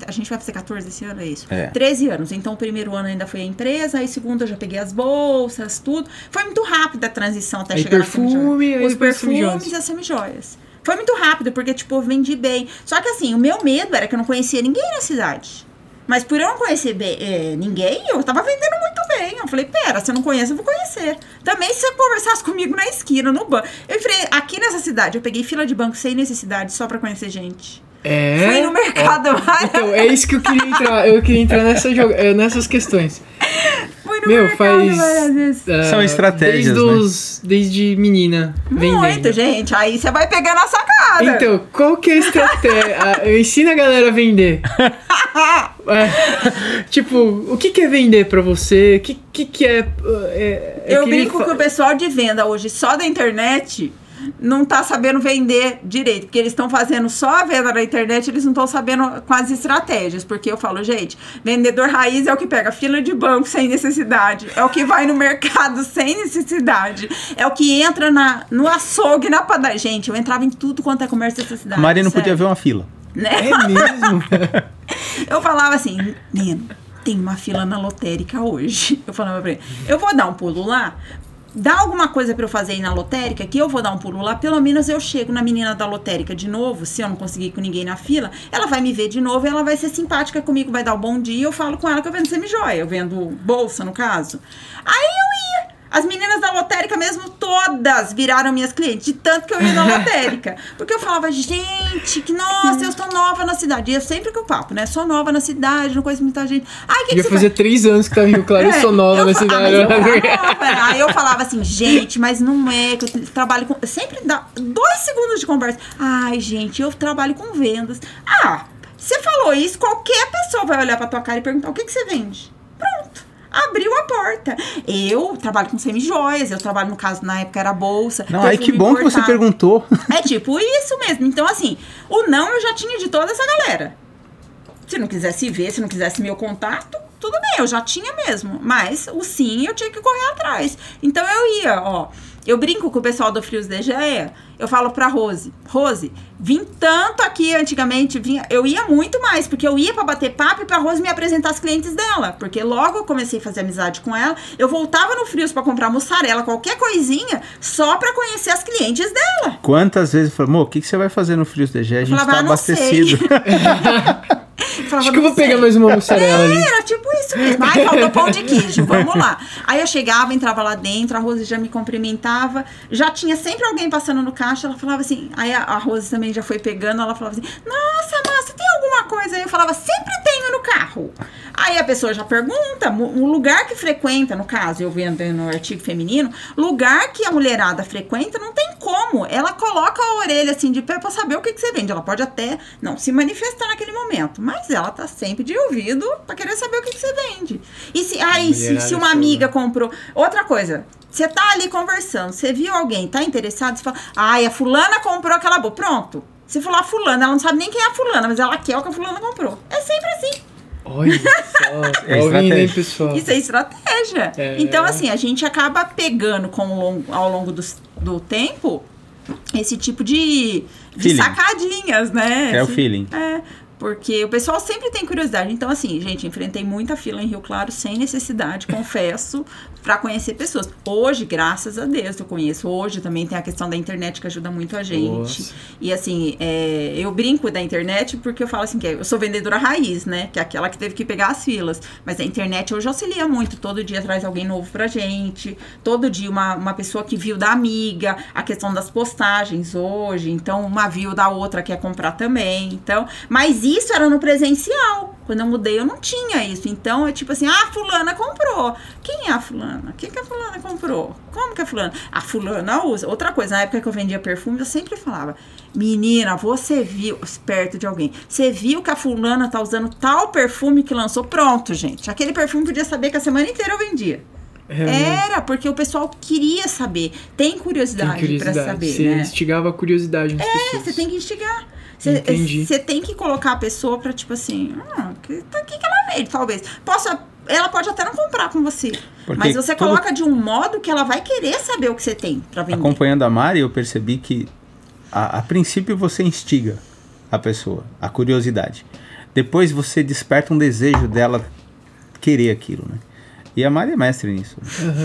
a gente vai fazer 14 esse ano, é isso? É. 13 anos. Então, o primeiro ano ainda foi a empresa, aí segundo eu já peguei as bolsas, tudo. Foi muito rápida a transição até aí chegar perfume, na Os perfumes e as semijoias. Foi muito rápido, porque, tipo, eu vendi bem. Só que, assim, o meu medo era que eu não conhecia ninguém na cidade. Mas por eu não conhecer bem, é, ninguém, eu tava vendendo muito bem. Eu falei, pera, se eu não conheço, eu vou conhecer. Também se você conversasse comigo na esquina, no banco. Eu falei, aqui nessa cidade, eu peguei fila de banco sem necessidade, só pra conhecer gente. É. Fui no mercado. É. Então, é isso que eu queria entrar. Eu queria entrar nessa nessas questões. Meu, mercado faz. Uh, São estratégias. Desde, né? os, desde menina. Muito, vendendo. gente. Aí você vai pegar na sacada. Então, qual que é a estratégia? eu ensino a galera a vender. é, tipo, o que, que é vender pra você? O que, que, que é, é, é. Eu brinco que o pessoal de venda hoje só da internet não tá sabendo vender direito, porque eles estão fazendo só a venda na internet, eles não estão sabendo com as estratégias, porque eu falo, gente, vendedor raiz é o que pega fila de banco sem necessidade, é o que vai no mercado sem necessidade, é o que entra na, no açougue, na padaria. Gente, eu entrava em tudo quanto é comércio de necessidade. A Maria não podia ver uma fila. Né? É mesmo? eu falava assim, Nino, tem uma fila na lotérica hoje. Eu falava pra ele, eu vou dar um pulo lá, dá alguma coisa para eu fazer aí na lotérica, que eu vou dar um pulo lá, pelo menos eu chego na menina da lotérica de novo, se eu não conseguir com ninguém na fila, ela vai me ver de novo, ela vai ser simpática comigo, vai dar o um bom dia, eu falo com ela que eu vendo semi-joia, eu vendo bolsa, no caso. Aí eu ia, as meninas da lotérica mesmo, todas viraram minhas clientes, de tanto que eu ia na lotérica. Porque eu falava, gente, que nossa, eu estou nova na cidade. E é sempre que o papo, né? Sou nova na cidade, não conheço muita gente. Ai, que, que você fazer faz? três anos que tá Rio Claro é, e sou nova na cidade. Ah, eu Aí eu falava assim, gente, mas não é que eu trabalho com. Sempre dá dois segundos de conversa. Ai, gente, eu trabalho com vendas. Ah, você falou isso, qualquer pessoa vai olhar pra tua cara e perguntar o que, que você vende. Pronto abriu a porta. Eu trabalho com semi-joias, eu trabalho, no caso, na época era bolsa. Não, aí que bom que você perguntou. É tipo isso mesmo. Então, assim, o não eu já tinha de toda essa galera. Se não quisesse ver, se não quisesse meu contato, tudo bem, eu já tinha mesmo. Mas o sim eu tinha que correr atrás. Então eu ia, ó. Eu brinco com o pessoal do Frios de Geia. Eu falo pra Rose, Rose, vim tanto aqui antigamente, vinha, eu ia muito mais, porque eu ia para bater papo e pra Rose me apresentar as clientes dela. Porque logo eu comecei a fazer amizade com ela, eu voltava no Frios para comprar mussarela, qualquer coisinha, só para conhecer as clientes dela. Quantas vezes eu falei, amor, o que, que você vai fazer no Frios de Geia? A gente falava, tá "Ah, abastecido. Acho que eu vou pegar mais uma mussarela ali. É, era tipo isso mesmo. Ai, faltou pão de queijo, vamos lá. Aí eu chegava, entrava lá dentro, a Rose já me cumprimentava. Já tinha sempre alguém passando no caixa, ela falava assim. Aí a, a Rose também já foi pegando, ela falava assim: Nossa, Márcia, tem alguma coisa aí? Eu falava: Sempre tenho no carro. Aí a pessoa já pergunta, o lugar que frequenta, no caso, eu vendo no artigo feminino, lugar que a mulherada frequenta, não tem como. Ela coloca a orelha assim de pé pra saber o que, que você vende. Ela pode até não se manifestar naquele momento, mas ela tá sempre de ouvido pra querer saber o que, que você vende. E se, aí, se, se uma amiga comprou. Outra coisa. Você tá ali conversando, você viu alguém, tá interessado, você fala, ai, a fulana comprou aquela boa. Pronto. Se falar fulana, ela não sabe nem quem é a fulana, mas ela quer o que a fulana comprou. É sempre assim. Olha só. É ouvindo, hein, pessoal? Isso é estratégia. É. Então, assim, a gente acaba pegando com o longo- ao longo do, do tempo esse tipo de, de sacadinhas, né? É o Esse- feeling. É, porque o pessoal sempre tem curiosidade. Então, assim, gente, enfrentei muita fila em Rio Claro sem necessidade, confesso, para conhecer pessoas. Hoje, graças a Deus, eu conheço. Hoje também tem a questão da internet que ajuda muito a gente. Nossa. E assim, é, eu brinco da internet porque eu falo assim, que eu sou vendedora raiz, né? Que é aquela que teve que pegar as filas. Mas a internet hoje auxilia muito. Todo dia traz alguém novo pra gente. Todo dia uma, uma pessoa que viu da amiga. A questão das postagens hoje. Então, uma viu da outra quer comprar também. Então, mas isso era no presencial. Quando eu mudei, eu não tinha isso. Então, é tipo assim, ah, a fulana comprou. Quem é a fulana? O que, que a fulana comprou? Como que a fulana? A fulana usa. Outra coisa, na época que eu vendia perfume, eu sempre falava, menina, você viu, perto de alguém, você viu que a fulana tá usando tal perfume que lançou? Pronto, gente. Aquele perfume podia saber que a semana inteira eu vendia. É, Era, porque o pessoal queria saber. Tem tem curiosidade, pra curiosidade. saber, Você né? instigava a curiosidade nas É, pessoas. você tem que instigar. Você, você tem que colocar a pessoa pra, tipo assim, ah, o que, tá- que, que ela vende, talvez. Possa, ela pode até não comprar com você. Porque mas você tudo- coloca de um modo que ela vai querer saber o que você tem pra vender. Acompanhando a Mari, eu percebi que a, a princípio você instiga a pessoa, a curiosidade. Depois você desperta um desejo dela querer aquilo, né? E a Mari é mestre nisso.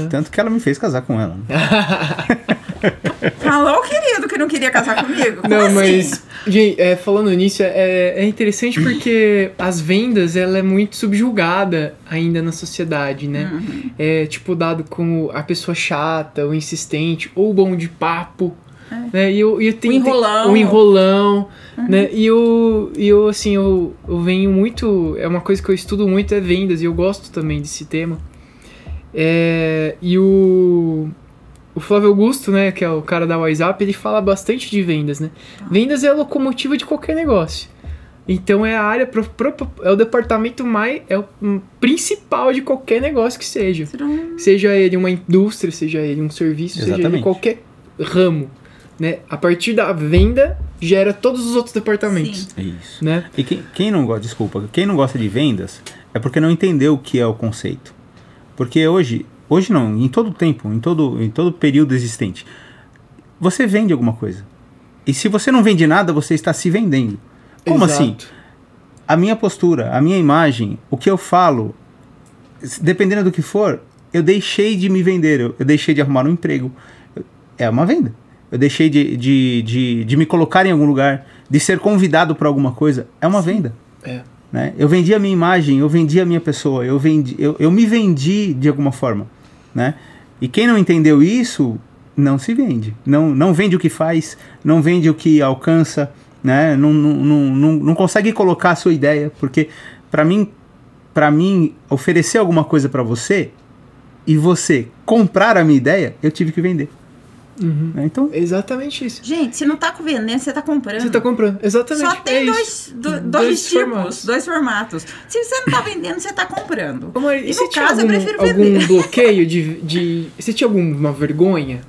Tanto que ela me fez casar com ela. Falou, querido, que não queria casar comigo? Como Não, assim? mas, gente, é, falando nisso, é, é interessante porque as vendas, ela é muito subjugada ainda na sociedade, né? Uhum. É, tipo, dado como a pessoa chata, o insistente, ou o bom de papo, né? E eu, e eu tenho, É. O enrolão. Uhum. O enrolão, né? E eu, e eu, assim, eu, eu venho muito... É uma coisa que eu estudo muito, é vendas, e eu gosto também desse tema. É, e o... O Flávio Augusto, né, que é o cara da WhatsApp, ele fala bastante de vendas, né? Vendas é a locomotiva de qualquer negócio. Então é a área, pro- pro- é o departamento mais, é o principal de qualquer negócio que seja. Seja ele uma indústria, seja ele um serviço, seja ele Exatamente. qualquer ramo, né? A partir da venda gera todos os outros departamentos, Sim. É isso. né? E quem, quem não gosta, desculpa, quem não gosta de vendas é porque não entendeu o que é o conceito. Porque hoje, hoje não, em todo tempo, em todo, em todo período existente, você vende alguma coisa. E se você não vende nada, você está se vendendo. Como Exato. assim? A minha postura, a minha imagem, o que eu falo, dependendo do que for, eu deixei de me vender, eu, eu deixei de arrumar um emprego. Eu- É uma venda. Eu deixei de, de, de, de me colocar em algum lugar, de ser convidado para alguma coisa. É uma venda. É. Né? Eu vendi a minha imagem, eu vendi a minha pessoa, eu, vendi, eu, eu me vendi de alguma forma. Né? E quem não entendeu isso, não se vende. Não, não vende o que faz, não vende o que alcança, né? não, não, não, não, consegue colocar a sua ideia. Porque, para mim, para mim, oferecer alguma coisa para você e você comprar a minha ideia, eu tive que vender. Uhum. né? Então, Exatamente isso. Gente, você não tá vendendo, você tá comprando. Você tá comprando, exatamente. Só tem é dois, do- dois, Dois tipos, formatos. dois formatos. Se você não tá vendendo, você tá comprando. Mari, E e no caso, eu algum, prefiro algum vender. bloqueio de, de. Você tinha alguma vergonha?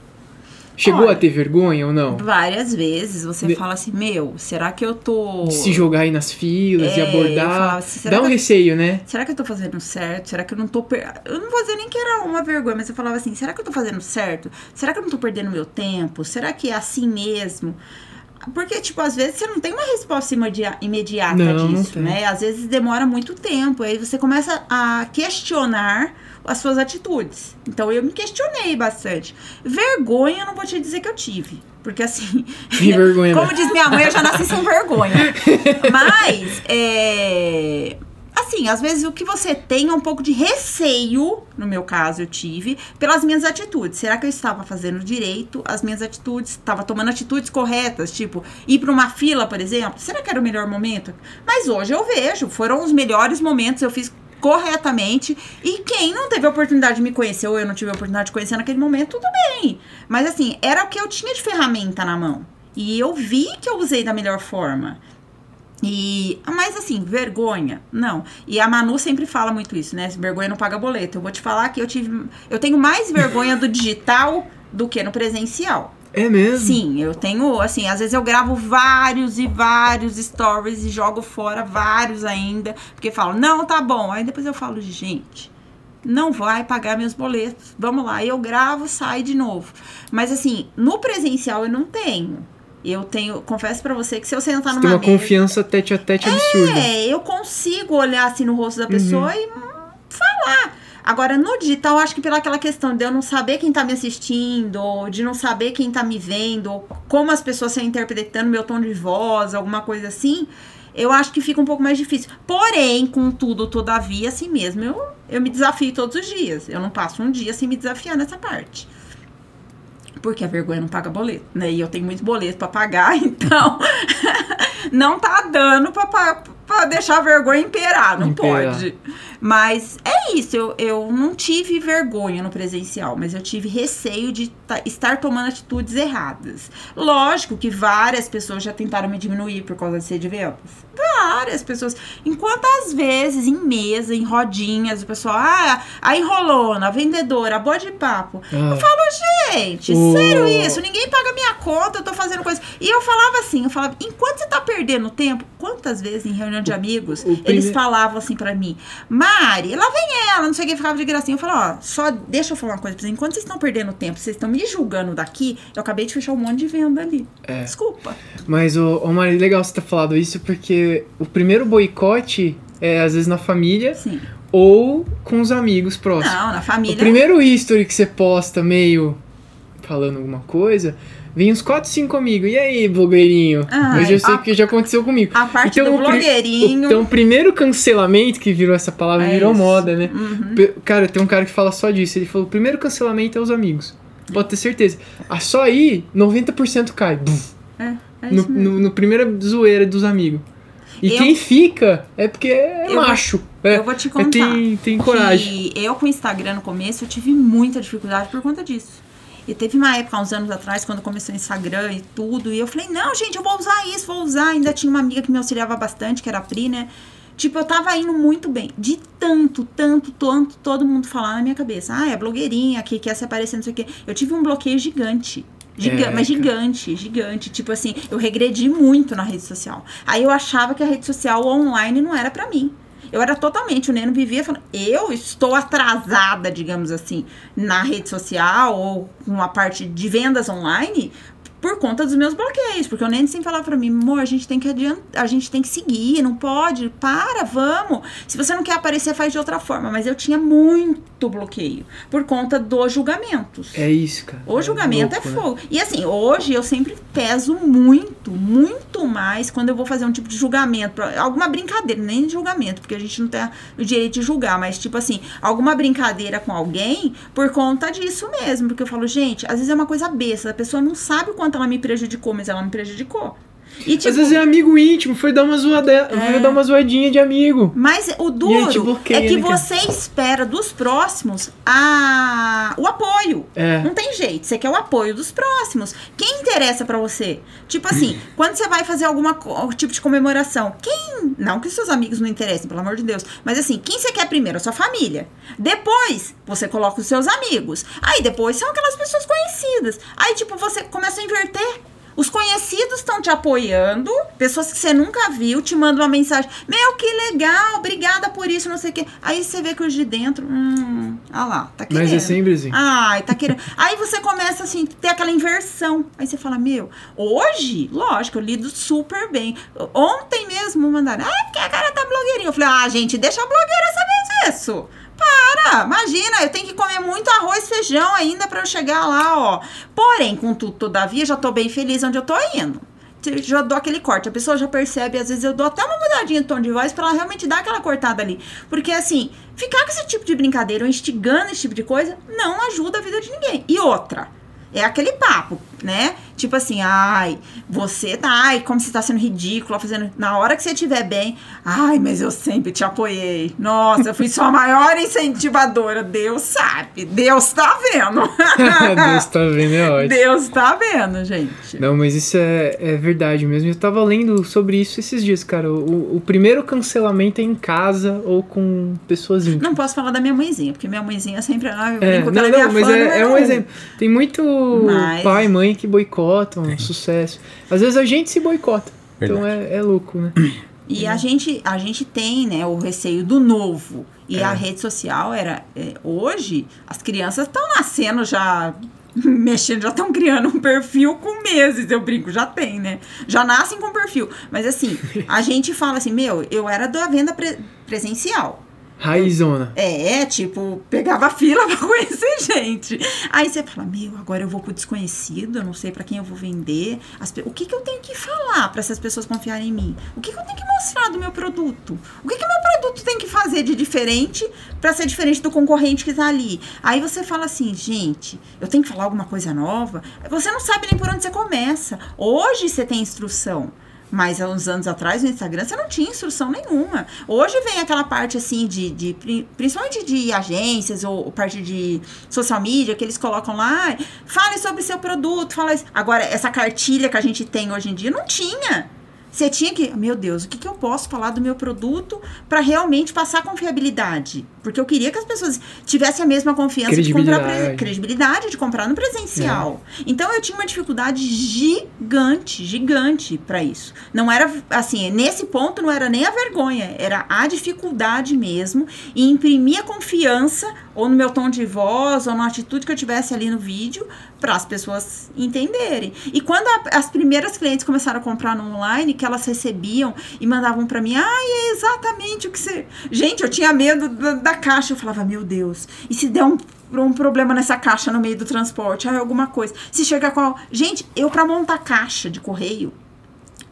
Chegou Olha, a ter vergonha ou não? Várias vezes você De- fala assim, meu, será que eu tô. De se jogar aí nas filas e É, eu abordar. falava assim, Dá um eu- receio, né? Será que eu tô fazendo certo? Será que eu não tô. Per... Eu não vou dizer nem que era uma vergonha, mas eu falava assim: será que eu tô fazendo certo? Será que eu não tô perdendo meu tempo? Será que é assim mesmo? Porque, tipo, às vezes você não tem uma resposta imedia- imediata Não, não disso, tem. né? Às vezes demora muito tempo. Aí você começa a questionar as suas atitudes. Então eu me questionei bastante. Vergonha, eu não vou te dizer que eu tive. Porque assim. Tem vergonha, Como né? diz minha mãe, eu já nasci sem vergonha. Mas, é. Assim, às vezes o que você tem é um pouco de receio, no meu caso eu tive, pelas minhas atitudes. Será que eu estava fazendo direito as minhas atitudes? Estava tomando atitudes corretas, tipo, ir para uma fila, por exemplo? Será que era o melhor momento? Mas hoje eu vejo, foram os melhores momentos, eu fiz corretamente. E quem não teve a oportunidade de me conhecer, ou eu não tive a oportunidade de conhecer naquele momento, tudo bem. Mas assim, era o que eu tinha de ferramenta na mão. E eu vi que eu usei da melhor forma. E, mas assim, vergonha, não. E a Manu sempre fala muito isso, né? Vergonha não paga boleto. Eu vou te falar que eu tive. Eu tenho mais vergonha do digital do que no presencial. É mesmo? Sim, eu tenho, assim, às vezes eu gravo vários e vários stories e jogo fora vários ainda, porque falo, não, tá bom. Aí depois eu falo, gente, não vai pagar meus boletos. Vamos lá, eu gravo, sai de novo. Mas assim, no presencial eu não tenho. Eu tenho, confesso pra você que se eu sentar Você numa tem uma mesa, confiança tete a tete absurda. é, eu consigo olhar assim no rosto da pessoa e hum, falar. Agora, no digital, eu acho que pela aquela questão de eu não saber quem tá me assistindo, ou de não saber quem tá me vendo, ou como as pessoas estão interpretando meu tom de voz, alguma coisa assim, eu acho que fica um pouco mais difícil. Porém, contudo, todavia, assim mesmo, eu, eu me desafio todos os dias. Eu não passo um dia sem me desafiar nessa parte. Porque a vergonha não paga boleto, né? E eu tenho muito boleto pra pagar, então não tá dando pra deixar a vergonha imperar, não Imperar. pode. Mas é isso, eu, eu não tive vergonha no presencial, mas eu tive receio de ta- estar tomando atitudes erradas. Lógico que várias pessoas já tentaram me diminuir por causa de ser de vendas. Várias pessoas. Enquanto às vezes, em mesa, em rodinhas, o pessoal, ah, a enrolona, a vendedora, a boa de papo. Ah. Eu falo, gente, O- sério isso? Ninguém paga minha conta, eu tô fazendo coisa. E eu falava assim, eu falava, enquanto você tá perdendo tempo, quantas vezes em reunião de amigos, o eles prime- falavam assim pra mim, Mari, lá vem ela, não sei o que, ficava de gracinha. Eu falava, ó, só deixa eu falar uma coisa pra vocês, enquanto vocês estão perdendo tempo, vocês estão me julgando daqui, eu acabei de fechar um monte de venda ali. É. Desculpa. Mas, ô, ô Mari, legal você ter falado isso, porque o primeiro boicote é às vezes na família Sim. ou com os amigos próximos. Não, na O família. primeiro history que você posta meio falando alguma coisa, vem uns 4, 5 amigos. E aí, blogueirinho? Ai, eu já sei a- que já aconteceu comigo. A parte Então, do o blogueirinho. Então, o primeiro cancelamento que virou essa palavra É virou isso. moda, né? Uhum. Cara, tem um cara que fala só disso. Ele falou: o primeiro cancelamento é os amigos. Pode ter certeza. Ah, só aí, 90% cai. É, é no, no, no primeira zoeira dos amigos. E Eu- quem fica é porque é Eu macho. É, eu vou te é, contar. tem, tem coragem. Eu com o Instagram no começo, eu tive muita dificuldade por conta disso. E teve uma época, uns anos atrás, quando começou o Instagram e tudo, e eu falei, não, gente, eu vou usar isso, vou usar. Ainda tinha uma amiga que me auxiliava bastante, que era a Pri, né? Tipo, eu tava indo muito bem. De tanto, tanto, tanto, todo mundo falar na minha cabeça. Ah, é blogueirinha que quer se aparecer, não sei o quê. Eu tive um bloqueio gigante. Giga É, mas gigante, gigante. Tipo assim, eu regredi muito na rede social. Aí eu achava que a rede social online não era pra mim. Eu era totalmente, o Neno vivia falando, eu estou atrasada, digamos assim, na rede social ou com a parte de vendas online por conta dos meus bloqueios. Porque o Neno sempre falava pra mim, amor, a gente tem que adiantar, a gente tem que seguir, não pode, para, vamos. Se você não quer aparecer, faz de outra forma. Mas eu tinha muito bloqueio por conta dos julgamentos. É isso, cara. O julgamento louco, é né? fogo. E assim, hoje eu sempre peso muito, muito mais quando eu vou fazer um tipo de julgamento. Alguma brincadeira, nem julgamento, porque a gente não tem o direito de julgar, mas tipo assim, alguma brincadeira com alguém por conta disso mesmo. Porque eu falo, gente, às vezes é uma coisa besta, a pessoa não sabe o quanto ela me prejudicou, mas ela me prejudicou. E, tipo, Às vezes é amigo íntimo, foi dar uma zoada, É. dar uma zoadinha de amigo. Mas o aí duro bloqueia, é que né, cara? você espera dos próximos a... o apoio. É. Não tem jeito, você quer o apoio dos próximos. Quem interessa pra você? Tipo assim, quando você vai fazer alguma tipo de comemoração, quem. Não que os seus amigos não interessem, pelo amor de Deus. Mas assim, quem você quer primeiro? A sua família. Depois, você coloca os seus amigos. Aí depois são aquelas pessoas conhecidas. Aí, tipo, você começa a inverter. Os conhecidos estão te apoiando, pessoas que você nunca viu te mandam uma mensagem: Meu, que legal, obrigada por isso, não sei o quê. Aí você vê que os de dentro, hum, ah lá, tá querendo. Mas é sempre assim. Ai, tá querendo. Aí você começa assim, ter aquela inversão. Aí você fala: Meu, hoje, lógico, eu lido super bem. Ontem mesmo mandaram: Ah, porque a cara tá blogueirinha. Eu falei: Ah, gente, deixa a blogueira saber disso. Para! Imagina, eu tenho que comer muito arroz e feijão ainda para eu chegar lá, ó. Porém, contudo, todavia, já tô bem feliz onde eu tô indo. Já dou aquele corte. A pessoa já percebe, às vezes eu dou até uma mudadinha de tom de voz pra ela realmente dar aquela cortada ali. Porque, assim, ficar com esse tipo de brincadeira ou instigando esse tipo de coisa não ajuda a vida de ninguém. E outra, é aquele papo, né? Tipo assim, ai, você tá, ai, como você tá sendo ridícula, fazendo. Na hora que você estiver bem, ai, mas eu sempre te apoiei. Nossa, eu fui sua maior incentivadora. Deus sabe. Deus tá vendo. Deus tá vendo, é ótimo. Deus tá vendo, gente. Não, mas isso é, é verdade mesmo. Eu tava lendo sobre isso esses dias, cara. O, o primeiro cancelamento é em casa ou com pessoas íntimas. Não posso falar da minha mãezinha, porque minha mãezinha sempre. Ah, eu É, não, é não, mas é, é número um exemplo. Tem muito Mas- pai e mãe que boicotam sucesso. Às vezes a gente se boicota. Então é, é louco, né? E a gente, a gente tem, né, o receio do novo. E É. a rede social era. é, hoje, as crianças estão nascendo já. Mexendo, já estão criando um perfil com meses, eu brinco, já tem, né? Já nascem com perfil. Mas assim, a gente fala assim, meu, eu era da venda pre- presencial. Raizona. É, tipo, pegava fila pra conhecer gente. Aí você fala, meu, agora eu vou pro desconhecido, eu não sei pra quem eu vou vender. As o que, que eu tenho que falar pra essas pessoas confiarem em mim? O que, que eu tenho que mostrar do meu produto? O que, que meu produto tem que fazer de diferente pra ser diferente do concorrente que tá ali? Aí você fala assim, gente, eu tenho que falar alguma coisa nova. Você não sabe nem por onde você começa. Hoje você tem instrução. Mas há uns anos atrás no Instagram você não tinha instrução nenhuma. Hoje vem aquela parte assim de, de pri- principalmente de agências ou parte de social media que eles colocam lá, "Ai, fale sobre seu produto, fala isso." Agora essa cartilha que a gente tem hoje em dia não tinha. Você tinha que, meu Deus, o que, que eu posso falar do meu produto para realmente passar confiabilidade? Porque eu queria que as pessoas tivessem a mesma confiança de comprar pre- Credibilidade. de comprar no presencial. Então eu tinha uma dificuldade gigante, gigante para isso. Não era assim, nesse ponto não era nem a vergonha, era a dificuldade mesmo em imprimir a confiança ou no meu tom de voz ou na atitude que eu tivesse ali no vídeo para as pessoas entenderem. E quando a- as primeiras clientes começaram a comprar no online, que elas recebiam e mandavam para mim, ai, é exatamente o que você. Gente, eu tinha medo da, da caixa. Eu falava, meu Deus, e se der um um problema nessa caixa no meio do transporte, ai, alguma coisa. Se chegar com. a- Gente, eu para montar caixa de correio,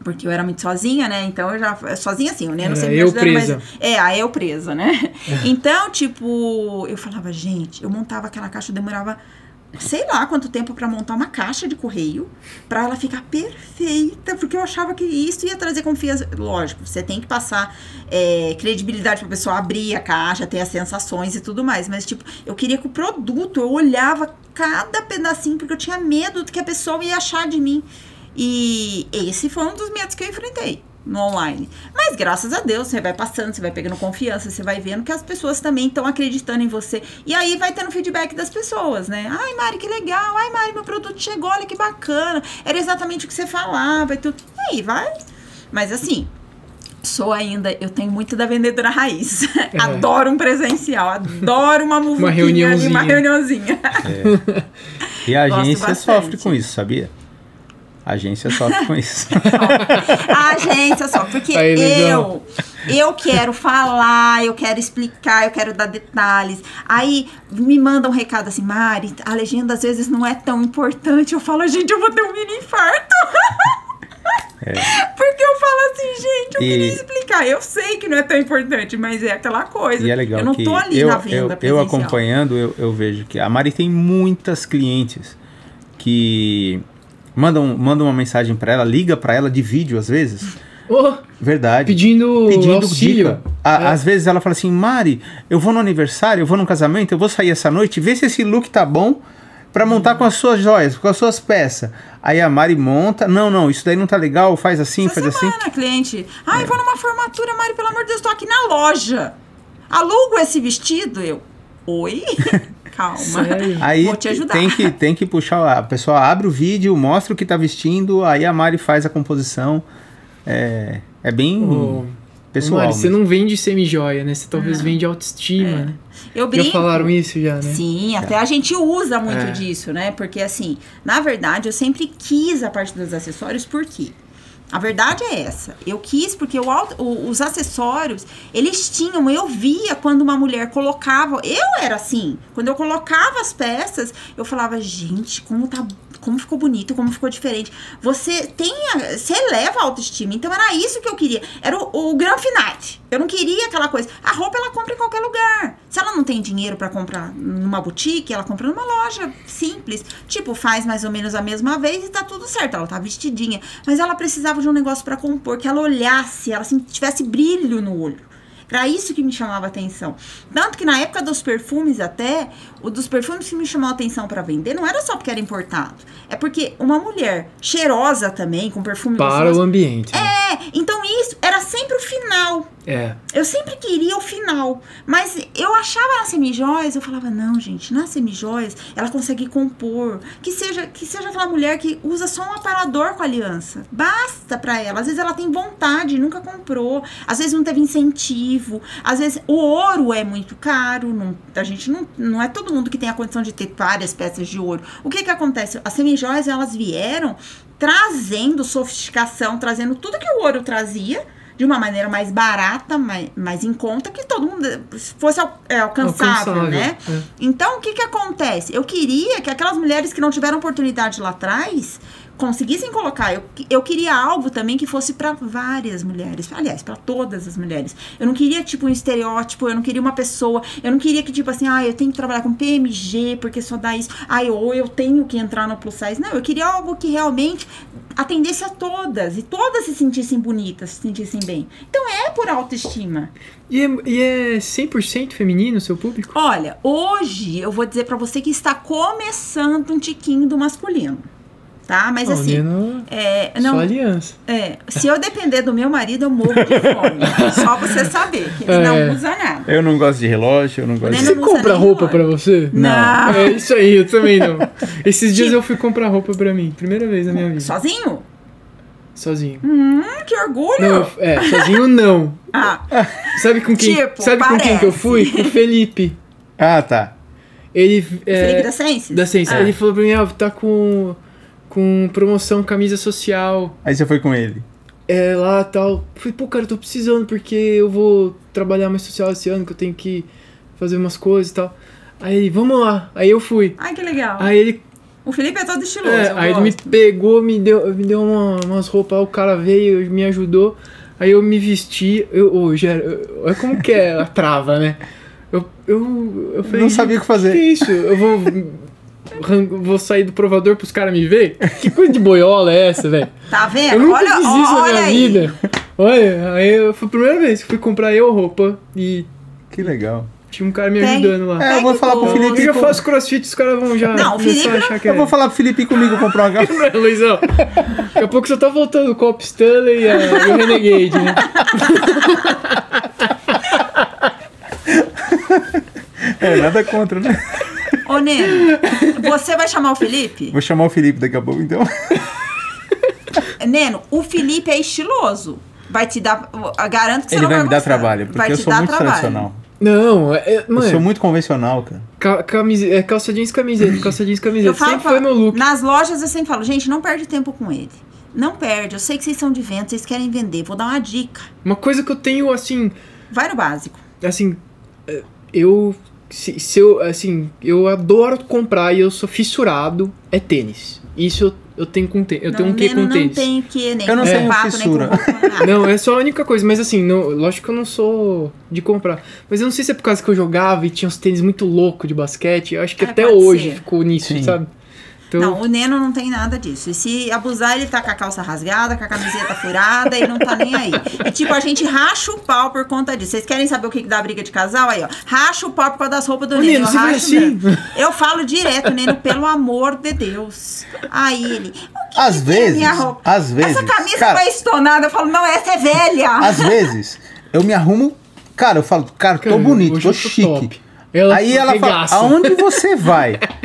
porque eu era muito sozinha, né? Então eu já. Sozinha assim, né? Não É, sei me eu ajudando, mas. presa. É, a eu presa, né? Então, tipo, eu falava, gente, eu montava aquela caixa, eu demorava sei lá quanto tempo pra montar uma caixa de correio pra ela ficar perfeita, porque eu achava que isso ia trazer confiança. Lógico, você tem que passar é, credibilidade pra pessoa abrir a caixa, ter as sensações e tudo mais, mas tipo, eu queria que o produto, eu olhava cada pedacinho porque eu tinha medo do que a pessoa ia achar de mim. E esse foi um dos medos que eu enfrentei no online. Mas graças a Deus, você vai passando, você vai pegando confiança, você vai vendo que as pessoas também estão acreditando em você. E aí vai tendo feedback das pessoas, né? Ai, Mari, que legal. Ai, Mari, meu produto chegou, olha que bacana. Era exatamente o que você falava e tudo. E aí vai. Mas assim, sou ainda, eu tenho muito da vendedora raiz. adoro um presencial, adoro uma muvuquinha ali, reuniãozinha. uma reuniãozinha. E a agência sofre com isso, sabia? A agência sofre com isso. A agência só, porque Aí, eu, eu quero falar, eu quero explicar, eu quero dar detalhes. Aí me manda um recado assim, Mari, a legenda às vezes não é tão importante. Eu falo, gente, eu vou ter um mini infarto. Porque eu falo assim, gente, eu É. E- queria explicar. Eu sei que não é tão importante, mas é aquela coisa. E é legal eu não que tô ali eu, na eu, venda eu presencial. acompanhando, eu, eu vejo que a Mari tem muitas clientes que mandam, mandam uma mensagem pra ela, liga pra ela de vídeo às vezes. Oh, Verdade. pedindo, Pedindo auxílio. dica. A- É. Às vezes ela fala assim, Mari, eu vou no aniversário, eu vou num casamento, eu vou sair essa noite, vê se esse look tá bom pra montar com as suas joias, com as suas peças. Aí a Mari monta, não, não, isso daí não tá legal, faz assim, Essa faz assim. semana, cliente. Ai, vou numa formatura, Mari, pelo amor de Deus, tô aqui na loja. Alugo esse vestido? Eu. Oi? calma. Sério? Aí Vou te ajudar. tem que, tem que puxar. A pessoa abre o vídeo, mostra o que tá vestindo, aí a Mari faz a composição. É, é bem Ô, pessoal. Mari, você não vende semi-joia, né? Você talvez vende autoestima, né? Eu Já brinco. falaram isso já, né? Sim, até a gente usa muito É. disso, né? Porque assim, na verdade, eu sempre quis a parte dos acessórios, por quê? A verdade é essa. Eu quis porque o o- os acessórios, eles tinham, eu via quando uma mulher colocava, eu era assim, quando eu colocava as peças, eu falava, gente, como tá como ficou bonito, como ficou diferente. Você tem, a- você eleva a autoestima. Então era isso que eu queria. Era o, o Grand Finite. Eu não queria aquela coisa. A roupa ela compra em qualquer lugar. Se ela não tem dinheiro pra comprar numa boutique, ela compra numa loja simples. Tipo, faz mais ou menos a mesma vez e tá tudo certo. Ela tá vestidinha. Mas ela precisava de um negócio pra compor, que ela olhasse, ela assim, tivesse brilho no olho. Era isso que me chamava a atenção. Tanto que na época dos perfumes até, o dos perfumes que me chamou a atenção pra vender não era só porque era importado. É porque uma mulher cheirosa também, com perfume Para gostoso. o ambiente. né? É, então isso era sempre o final. É. Eu sempre queria o final. Mas eu achava nas semijóias, eu falava, não, gente, nas semijóias ela consegue compor. Que seja, que seja aquela mulher que usa só um aparador com aliança. Basta pra ela. Às vezes ela tem vontade, nunca comprou. Às vezes não teve incentivo. Às vezes o ouro é muito caro. Não, a gente não, não é todo mundo que tem a condição de ter várias peças de ouro. O que que acontece? As semijóias, elas vieram trazendo sofisticação, trazendo tudo que o ouro trazia de uma maneira mais barata, mais, mais em conta, que todo mundo fosse al- é, alcançável, Alcançável, né? é. Então, o que que acontece? Eu queria que aquelas mulheres que não tiveram oportunidade lá atrás conseguissem colocar. Eu, eu queria algo também que fosse para várias mulheres. Aliás, para todas as mulheres. Eu não queria, tipo, um estereótipo, eu não queria uma pessoa. Eu não queria que, tipo assim, ah, eu tenho que trabalhar com PMG porque só dá isso. Ah, ou eu tenho que entrar no plus size. Não, eu queria algo que realmente atendesse a todas. E todas se sentissem bonitas, se sentissem bem. Então é por autoestima. E é, e é 100% feminino o seu público? Olha, hoje eu vou dizer pra você que está começando um tiquinho do masculino. Tá? Mas assim, Nino, é, só não, aliança. é, se eu depender do meu marido, eu morro de fome. Só você saber que ele É. não usa nada. Eu não gosto de relógio, eu não gosto de... Você compra roupa pra você? Não. É isso aí, eu também não. Esses dias Tipo- eu fui comprar roupa pra mim. Primeira vez na minha vida. Sozinho? Sozinho. Hum, que orgulho! Não, eu- é, sozinho não. Ah, Sabe com quem, Tipo, sabe com quem que eu parece. fui? Com o Felipe. Ah, tá. Ele. É, Felipe da Sense? da Ciência. Ah. Ele falou pra mim, ah, tá com, com promoção camisa social. Aí você foi com ele. É lá tal. Falei, pô, cara, eu tô precisando porque eu vou trabalhar mais social esse ano, que eu tenho que fazer umas coisas e tal. Aí ele, vamos lá. Aí eu fui. Ai, que legal. Aí ele, O Felipe é todo estiloso. é, eu aí ele me gosto. pegou, me deu, me deu uma- umas roupas, aí o cara veio, me ajudou. Aí eu me vesti, eu, ô, Gera, eu- olha como que é a trava, né? Eu, eu, eu falei, Não sabia o que fazer. que isso? Eu vou, vou sair do provador pros caras me ver? Que coisa de boiola é essa, velho? Tá vendo? Eu nunca olha, fiz isso na olha minha aí. vida. Olha, aí eu, foi a primeira vez que fui comprar eu roupa e Que legal. tinha um cara me Tem. ajudando lá. É, eu vou falar pro. Felipe... Eu já faço crossfit, os caras vão já Não, o começar Felipe a achar que é. Eu vou falar pro Felipe comigo comprar uma garrafa. Não é, Luizão? Daqui a pouco só tá voltando o Cop Stanley e, a- e o Renegade, né? É, nada contra, né? Ô, Neno, você vai chamar o Felipe? Vou chamar o Felipe daqui a pouco, então. Neno, o Felipe é estiloso. Vai te dar. eu Garanto que você Ele não vai vai me dar gostar. trabalho, porque Vai eu te sou dar muito trabalho. tradicional. Não, é, Eu mano, sou muito convencional, cara. ca- camise- é calça jeans, camiseta, calça jeans, Eu camiseta. falo Sempre foi meu look. Nas lojas eu sempre falo, gente, não perde tempo com ele. Não perde. Eu sei que vocês são de venda, vocês querem vender. Vou dar uma dica. Uma coisa que eu tenho, assim, Vai no básico. assim, é, eu, se, se eu, assim, eu adoro comprar e eu sou fissurado, é tênis. Isso eu, eu tenho com tênis, eu não, tenho um quê com não tênis. tem que, nem Eu não com tenho nem fissura. nada. Não, é só a única coisa, mas assim, não, lógico que eu não sou de comprar. Mas eu não sei se é por causa que eu jogava e tinha uns tênis muito loucos de basquete. Eu acho que É, até hoje ser. ficou nisso, Sim. sabe? Então, Não, o Neno não tem nada disso. E se abusar, ele tá com a calça rasgada, com a camiseta furada e não tá nem aí. E tipo, a gente racha o pau por conta disso. Vocês querem saber o que que dá briga de casal? Aí, ó. Racha o pau por causa das roupas do Ô, Neno. Neno, eu racho assim? Eu falo direto, Neno, pelo amor de Deus. Aí ele. "O que Às que vezes, minha roupa? às vezes, Essa camisa cara- vai estonada. Eu falo, não, essa é velha. Às vezes, eu me arrumo. Cara, eu falo, cara, tô Cara, bonito, tô chique. top. Ela Aí ela fala, regaça. aonde você vai?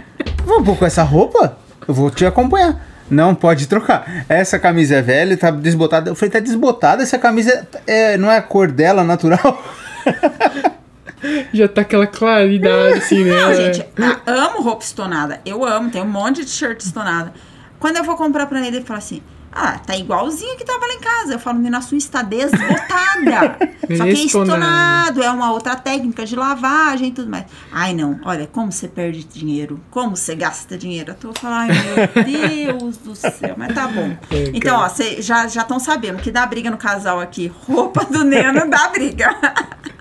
Vou pôr com essa roupa? Eu vou te acompanhar. Não, pode trocar. Essa camisa é velha, tá desbotada. Eu falei, tá desbotada? Essa camisa é, não é a cor dela natural? Já tá aquela claridade assim, né? Não, gente, amo roupa estonada. Eu amo, tem um monte de t-shirt estonada. Quando eu vou comprar pra ele, ele fala assim: Ah, tá igualzinho que tava lá em casa. Eu falo, menina, a sua está desbotada. Só que é Estonado. é uma outra técnica de lavagem e tudo mais. Ai, não, olha, como você perde dinheiro, como você gasta dinheiro. Eu tô falando, ai, meu Deus do céu, mas tá bom. É, Então, ó, vocês já estão sabendo que dá briga no casal aqui. Roupa do Neno dá briga.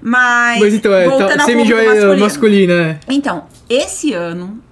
Mas, Mas então, é, tá, semi-joia público masculina, né? então, esse ano é,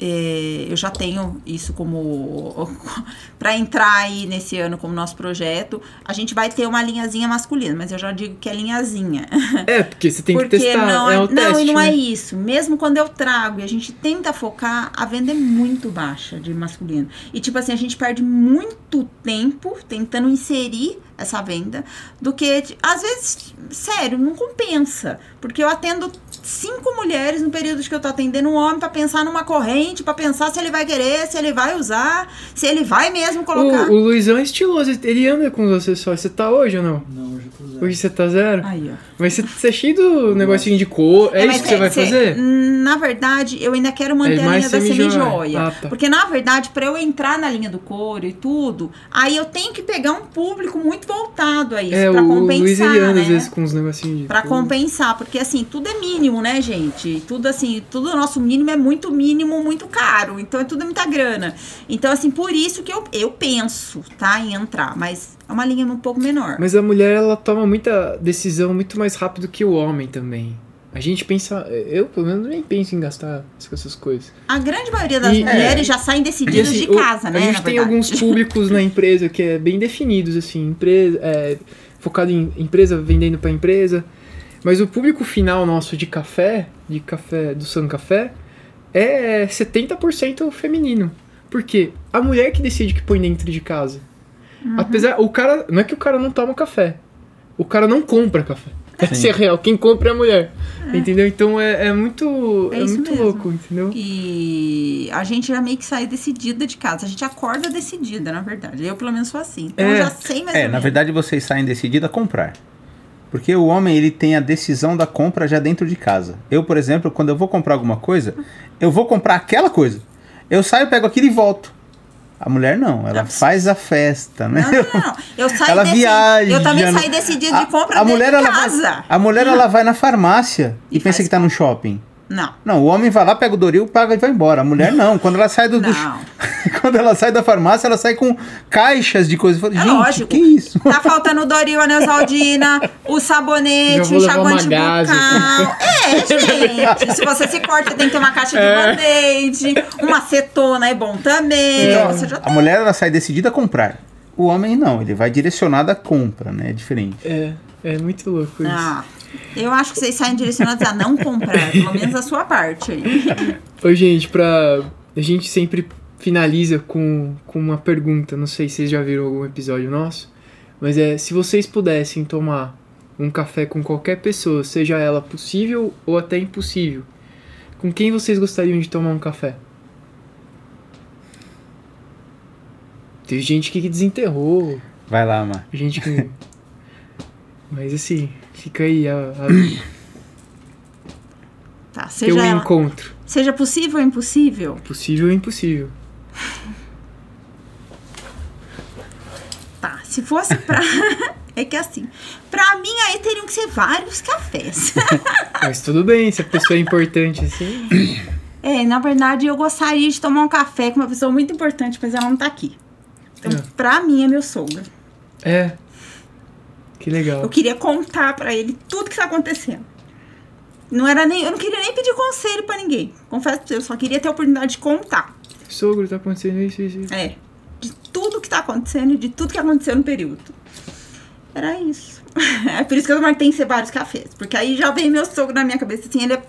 eu já tenho isso como para entrar aí nesse ano como nosso projeto. A gente vai ter uma linhazinha masculina, mas eu já digo que é linhazinha. É, porque você tem Porque que testar. não, é é, o não, teste, e não né? é isso. Mesmo quando eu trago e a gente tenta focar, a venda é muito baixa de masculino. E tipo assim, a gente perde muito tempo tentando inserir essa venda do que às vezes, sério, não compensa, porque eu atendo cinco mulheres no período que eu tô atendendo um homem pra pensar numa corrente, pra pensar se ele vai querer, se ele vai usar, se ele vai mesmo colocar. O, o Luizão é estiloso, ele anda com os acessórios. Você tá hoje ou não? Não, hoje eu tô zero. Hoje você tá zero? Aí, ó. Mas você, você é cheio do negocinho de cor. É, mas isso que você vai cê- fazer? Na verdade, eu ainda quero manter É a linha da semi-joia. Ah, tá. Porque, na verdade, pra eu entrar na linha do couro e tudo, aí eu tenho que pegar um público muito voltado a isso, é, pra o Luiz compensar, ele anda né? às vezes com uns negocinhos de Pra cor. compensar, porque assim, tudo é mínimo, né, gente? Tudo assim, tudo nosso mínimo é muito mínimo, muito caro. Então é tudo muita grana. Então, assim, por isso que eu, eu penso, tá, em entrar. Mas é uma linha um pouco menor. Mas a mulher, ela toma muita decisão muito mais rápido que o homem também. A gente pensa. Eu, pelo menos, nem penso em gastar com essas coisas. A grande maioria das E- mulheres é. já saem decididas assim, de o- casa, né? A gente tem alguns públicos na empresa que é bem definidos, assim, empresa, é, focado em empresa, vendendo para empresa. Mas o público final nosso de café, de café do San Café, é 70% feminino. Por quê? A mulher que decide que põe dentro de casa. Uhum. Apesar, o cara, não é que o cara não toma café. O cara não compra café. Essa é real. Quem compra é a mulher. Entendeu? Então é, é muito, É é isso muito mesmo. louco, entendeu? E a gente já meio que sai decidida de casa. A gente acorda decidida, na verdade. Eu, pelo menos, sou assim. Então, É. eu já sei mais É, ou na menos. verdade vocês saem decididos a comprar. Porque o homem, ele tem a decisão da compra já dentro de casa. Eu, por exemplo, quando eu vou comprar alguma coisa, eu vou comprar aquela coisa. Eu saio, pego aquilo e volto. A mulher não, ela faz a festa, né? Não, não, não. Eu saio Ela deci- viaja. Eu também saí decidida A- de compra a dentro mulher, de casa. Vai, a mulher, ela vai na farmácia e, E pensa que tá no shopping. Não. Não, o homem vai lá, pega o Doril, paga e vai embora. A mulher não. Quando ela sai do, do- Não. quando ela sai da farmácia, ela sai com caixas de coisas. É Gente, lógico. que isso? Tá faltando o Doril, a Neusaldina, o sabonete, o enxaguante bucal. É, gente. Se você se corta, tem que ter uma caixa de É. band-aid. Uma acetona é bom também. Então, Você já a mulher ela sai decidida a comprar. O homem não, ele vai direcionado à compra, né? É diferente. É, é muito louco isso. Ah, eu acho que vocês saem direcionados a não comprar, pelo menos a sua parte aí. Ô, gente, pra. A gente sempre finaliza com, com uma pergunta. Não sei se vocês já viram algum episódio nosso. Mas é: se vocês pudessem tomar um café com qualquer pessoa, seja ela possível ou até impossível, com quem vocês gostariam de tomar um café? Tem gente que desenterrou, Vai lá, Mar. gente que. Mas assim, fica aí a, a, Tá, seja, um ela- encontro. seja possível ou impossível, Possível ou impossível. tá. Se fosse pra. é que assim, pra mim aí teriam que ser vários cafés. Mas tudo bem, se a pessoa é importante assim. é, na verdade eu gostaria de tomar um café com uma pessoa muito importante, mas ela não tá aqui. Então, É. pra mim é meu sogro. É. Que legal. Eu queria contar pra ele tudo que tá acontecendo. Não era nem, eu não queria nem pedir conselho pra ninguém. Confesso pra você, eu só queria ter a oportunidade de contar. Sogro, tá acontecendo isso, isso, isso. É. De tudo que tá acontecendo e de tudo que aconteceu no período. Era isso. É por isso que eu marquei em ser vários cafés. Porque aí já veio meu sogro na minha cabeça. Assim, ele, é-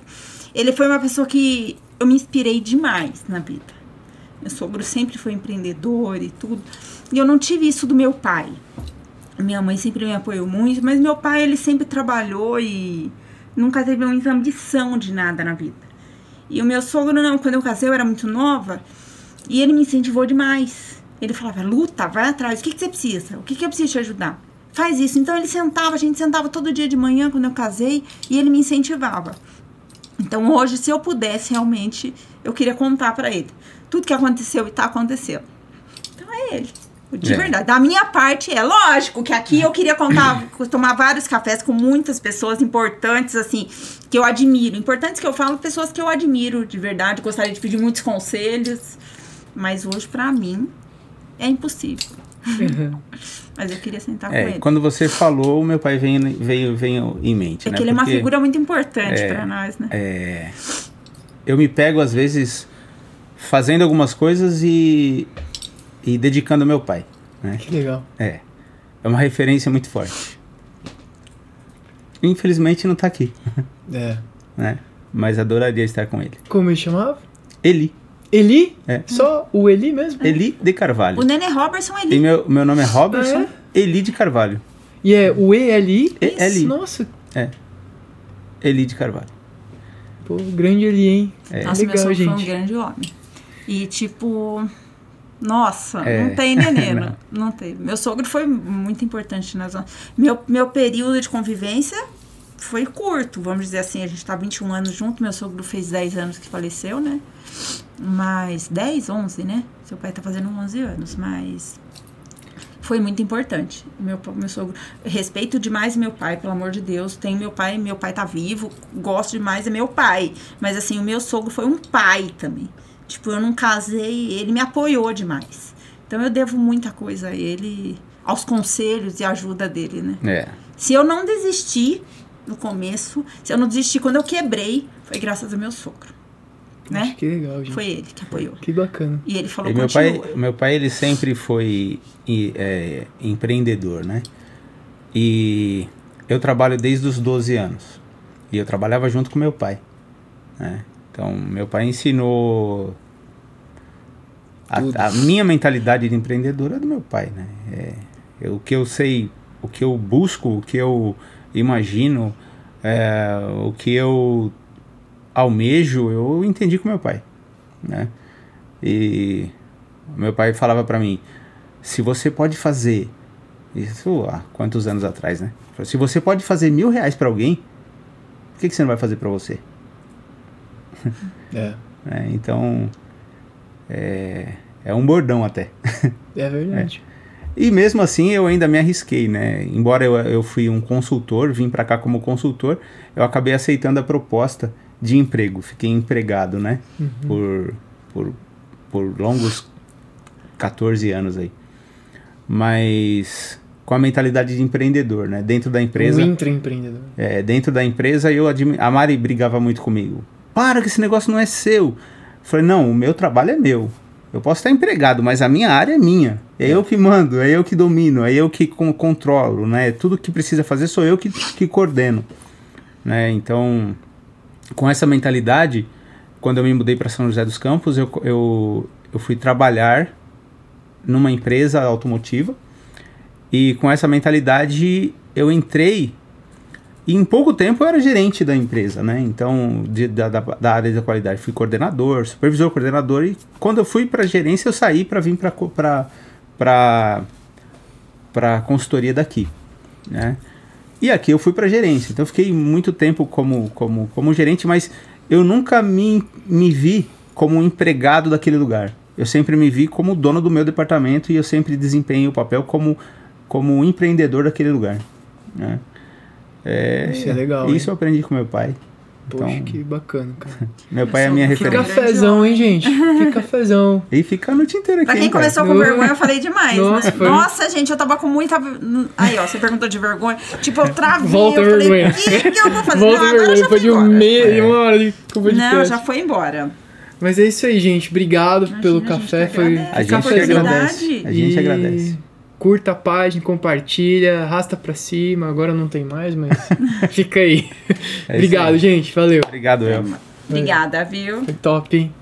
ele foi uma pessoa que eu me inspirei demais na vida. Meu sogro sempre foi empreendedor e tudo. E eu não tive isso do meu pai. Minha mãe sempre me apoiou muito, mas meu pai, ele sempre trabalhou e nunca teve muita ambição de nada na vida. E o meu sogro, não, quando eu casei, eu era muito nova, e ele me incentivou demais. Ele falava, luta, vai atrás, o que, que você precisa? O que, que eu preciso te ajudar? Faz isso. Então ele sentava, a gente sentava todo dia de manhã quando eu casei, e ele me incentivava. Então hoje, se eu pudesse realmente, eu queria contar para ele tudo que aconteceu e tá acontecendo. Então é ele. De É. verdade. Da minha parte, é lógico que aqui eu queria contar, tomar vários cafés com muitas pessoas importantes, assim, que eu admiro. Importantes que eu falo, pessoas que eu admiro de verdade. Gostaria de pedir muitos conselhos. Mas hoje, pra mim, é impossível. Mas eu queria sentar com É, ele. quando você falou, meu pai veio, veio, veio em mente, É né? que ele é uma Porque figura muito importante pra nós, né? é, eu me pego, às vezes, fazendo algumas coisas e, e dedicando ao meu pai, né? Que legal. É. É uma referência muito forte. Infelizmente não tá aqui, É. né? Mas adoraria estar com ele. Como ele chamava? Eli. Eli? É. Só o Eli mesmo? Eli de Carvalho. O Nenê Robertson, E ele meu, meu nome é Robertson Ah, Eli de Carvalho. E é o E-L-I? E-L-I. Nossa, Eli de Carvalho. pô, grande Eli, hein? É. Nossa, meu legal, sogro foi um gente. grande homem. E, tipo, nossa, É. não tem nenê, Não. não. não tem. Meu sogro foi muito importante na zona. Meu, meu período de convivência foi curto, vamos dizer assim. A gente tá 21 anos junto, meu sogro fez 10 anos que faleceu, né? Mas 10, 11, né? Seu pai tá fazendo 11 anos, mas foi muito importante. Meu, meu sogro. Respeito demais meu pai, pelo amor de Deus. Tem meu pai, meu pai tá vivo. Gosto demais, é meu pai. Mas assim, o meu sogro foi um pai também. Tipo, eu não casei, ele me apoiou demais. Então eu devo muita coisa a ele, aos conselhos e ajuda dele, né? É. Se eu não desisti no começo, se eu não desisti quando eu quebrei, foi graças ao meu sogro. Né? Acho que legal, gente. Foi ele que apoiou. Que bacana. E ele falou, E meu continua. pai, meu pai ele sempre foi é, empreendedor, né? E eu trabalho desde os 12 anos. E eu trabalhava junto com meu pai, né? Então, meu pai ensinou a, a minha mentalidade de empreendedor é do meu pai, né? É, eu- o que eu sei, o que eu busco, o que eu imagino, é, o que eu almejo, eu entendi com meu pai, né? E meu pai falava pra mim, se você pode fazer isso há quantos anos atrás, né? Se você pode fazer mil reais pra alguém, por que, que você não vai fazer pra você? É. né? Então é, é um bordão até. É verdade. E mesmo assim eu ainda me arrisquei, né? Embora eu, eu fui um consultor, vim pra cá como consultor, eu acabei aceitando a proposta de emprego. Fiquei empregado, né? Por, por, por longos 14 anos aí. Mas com a mentalidade de empreendedor, né? Dentro da empresa. Um intraempreendedor. É, dentro da empresa, eu admi- a Mari brigava muito comigo. Para que esse negócio não é seu. Eu falei, não, o meu trabalho é meu. Eu posso estar empregado, mas a minha área é minha. É eu que mando, é eu que domino, é eu que con- controlo, né? Tudo que precisa fazer sou eu que, que coordeno. Né? Então, com essa mentalidade, quando eu me mudei para São José dos Campos, eu, eu, eu fui trabalhar numa empresa automotiva. E com essa mentalidade, eu entrei e em pouco tempo eu era gerente da empresa, né? Então, de- da, da, da área da qualidade, fui coordenador, supervisor, coordenador. E quando eu fui para gerência, eu saí para vir para para consultoria daqui, né? E aqui eu fui para gerência. Então, eu fiquei muito tempo como, como, como gerente, mas eu nunca me, me vi como um empregado daquele lugar. Eu sempre me vi como dono do meu departamento e eu sempre desempenhei o papel como, como empreendedor daquele lugar, né? É, Isso é legal, Isso eu aprendi com meu pai. Poxa, Então, que bacana, cara. meu pai é a minha Que Que referência. cafezão, hein, gente? Que cafezão. E fica a noite inteira aqui. Pra quem hein, cara? começou com vergonha, eu falei demais, Nossa, né? foi- Nossa, gente, eu tava com muita. Aí, ó, você perguntou de vergonha. Tipo, eu travei. Volta a eu falei, vergonha. o que, que eu vou fazer? Volta não, vergonha, foi de um meia, uma hora de. Não, já foi embora. Mas é isso aí, gente. Obrigado Imagina, pelo a gente café. que Foi agradece. A gente agradece. A gente E agradece. Curta a página, compartilha, arrasta pra cima. Agora não tem mais, mas fica aí. É Obrigado, aí. gente. Valeu. Obrigado, Elma. Obrigada, viu? Foi top, hein?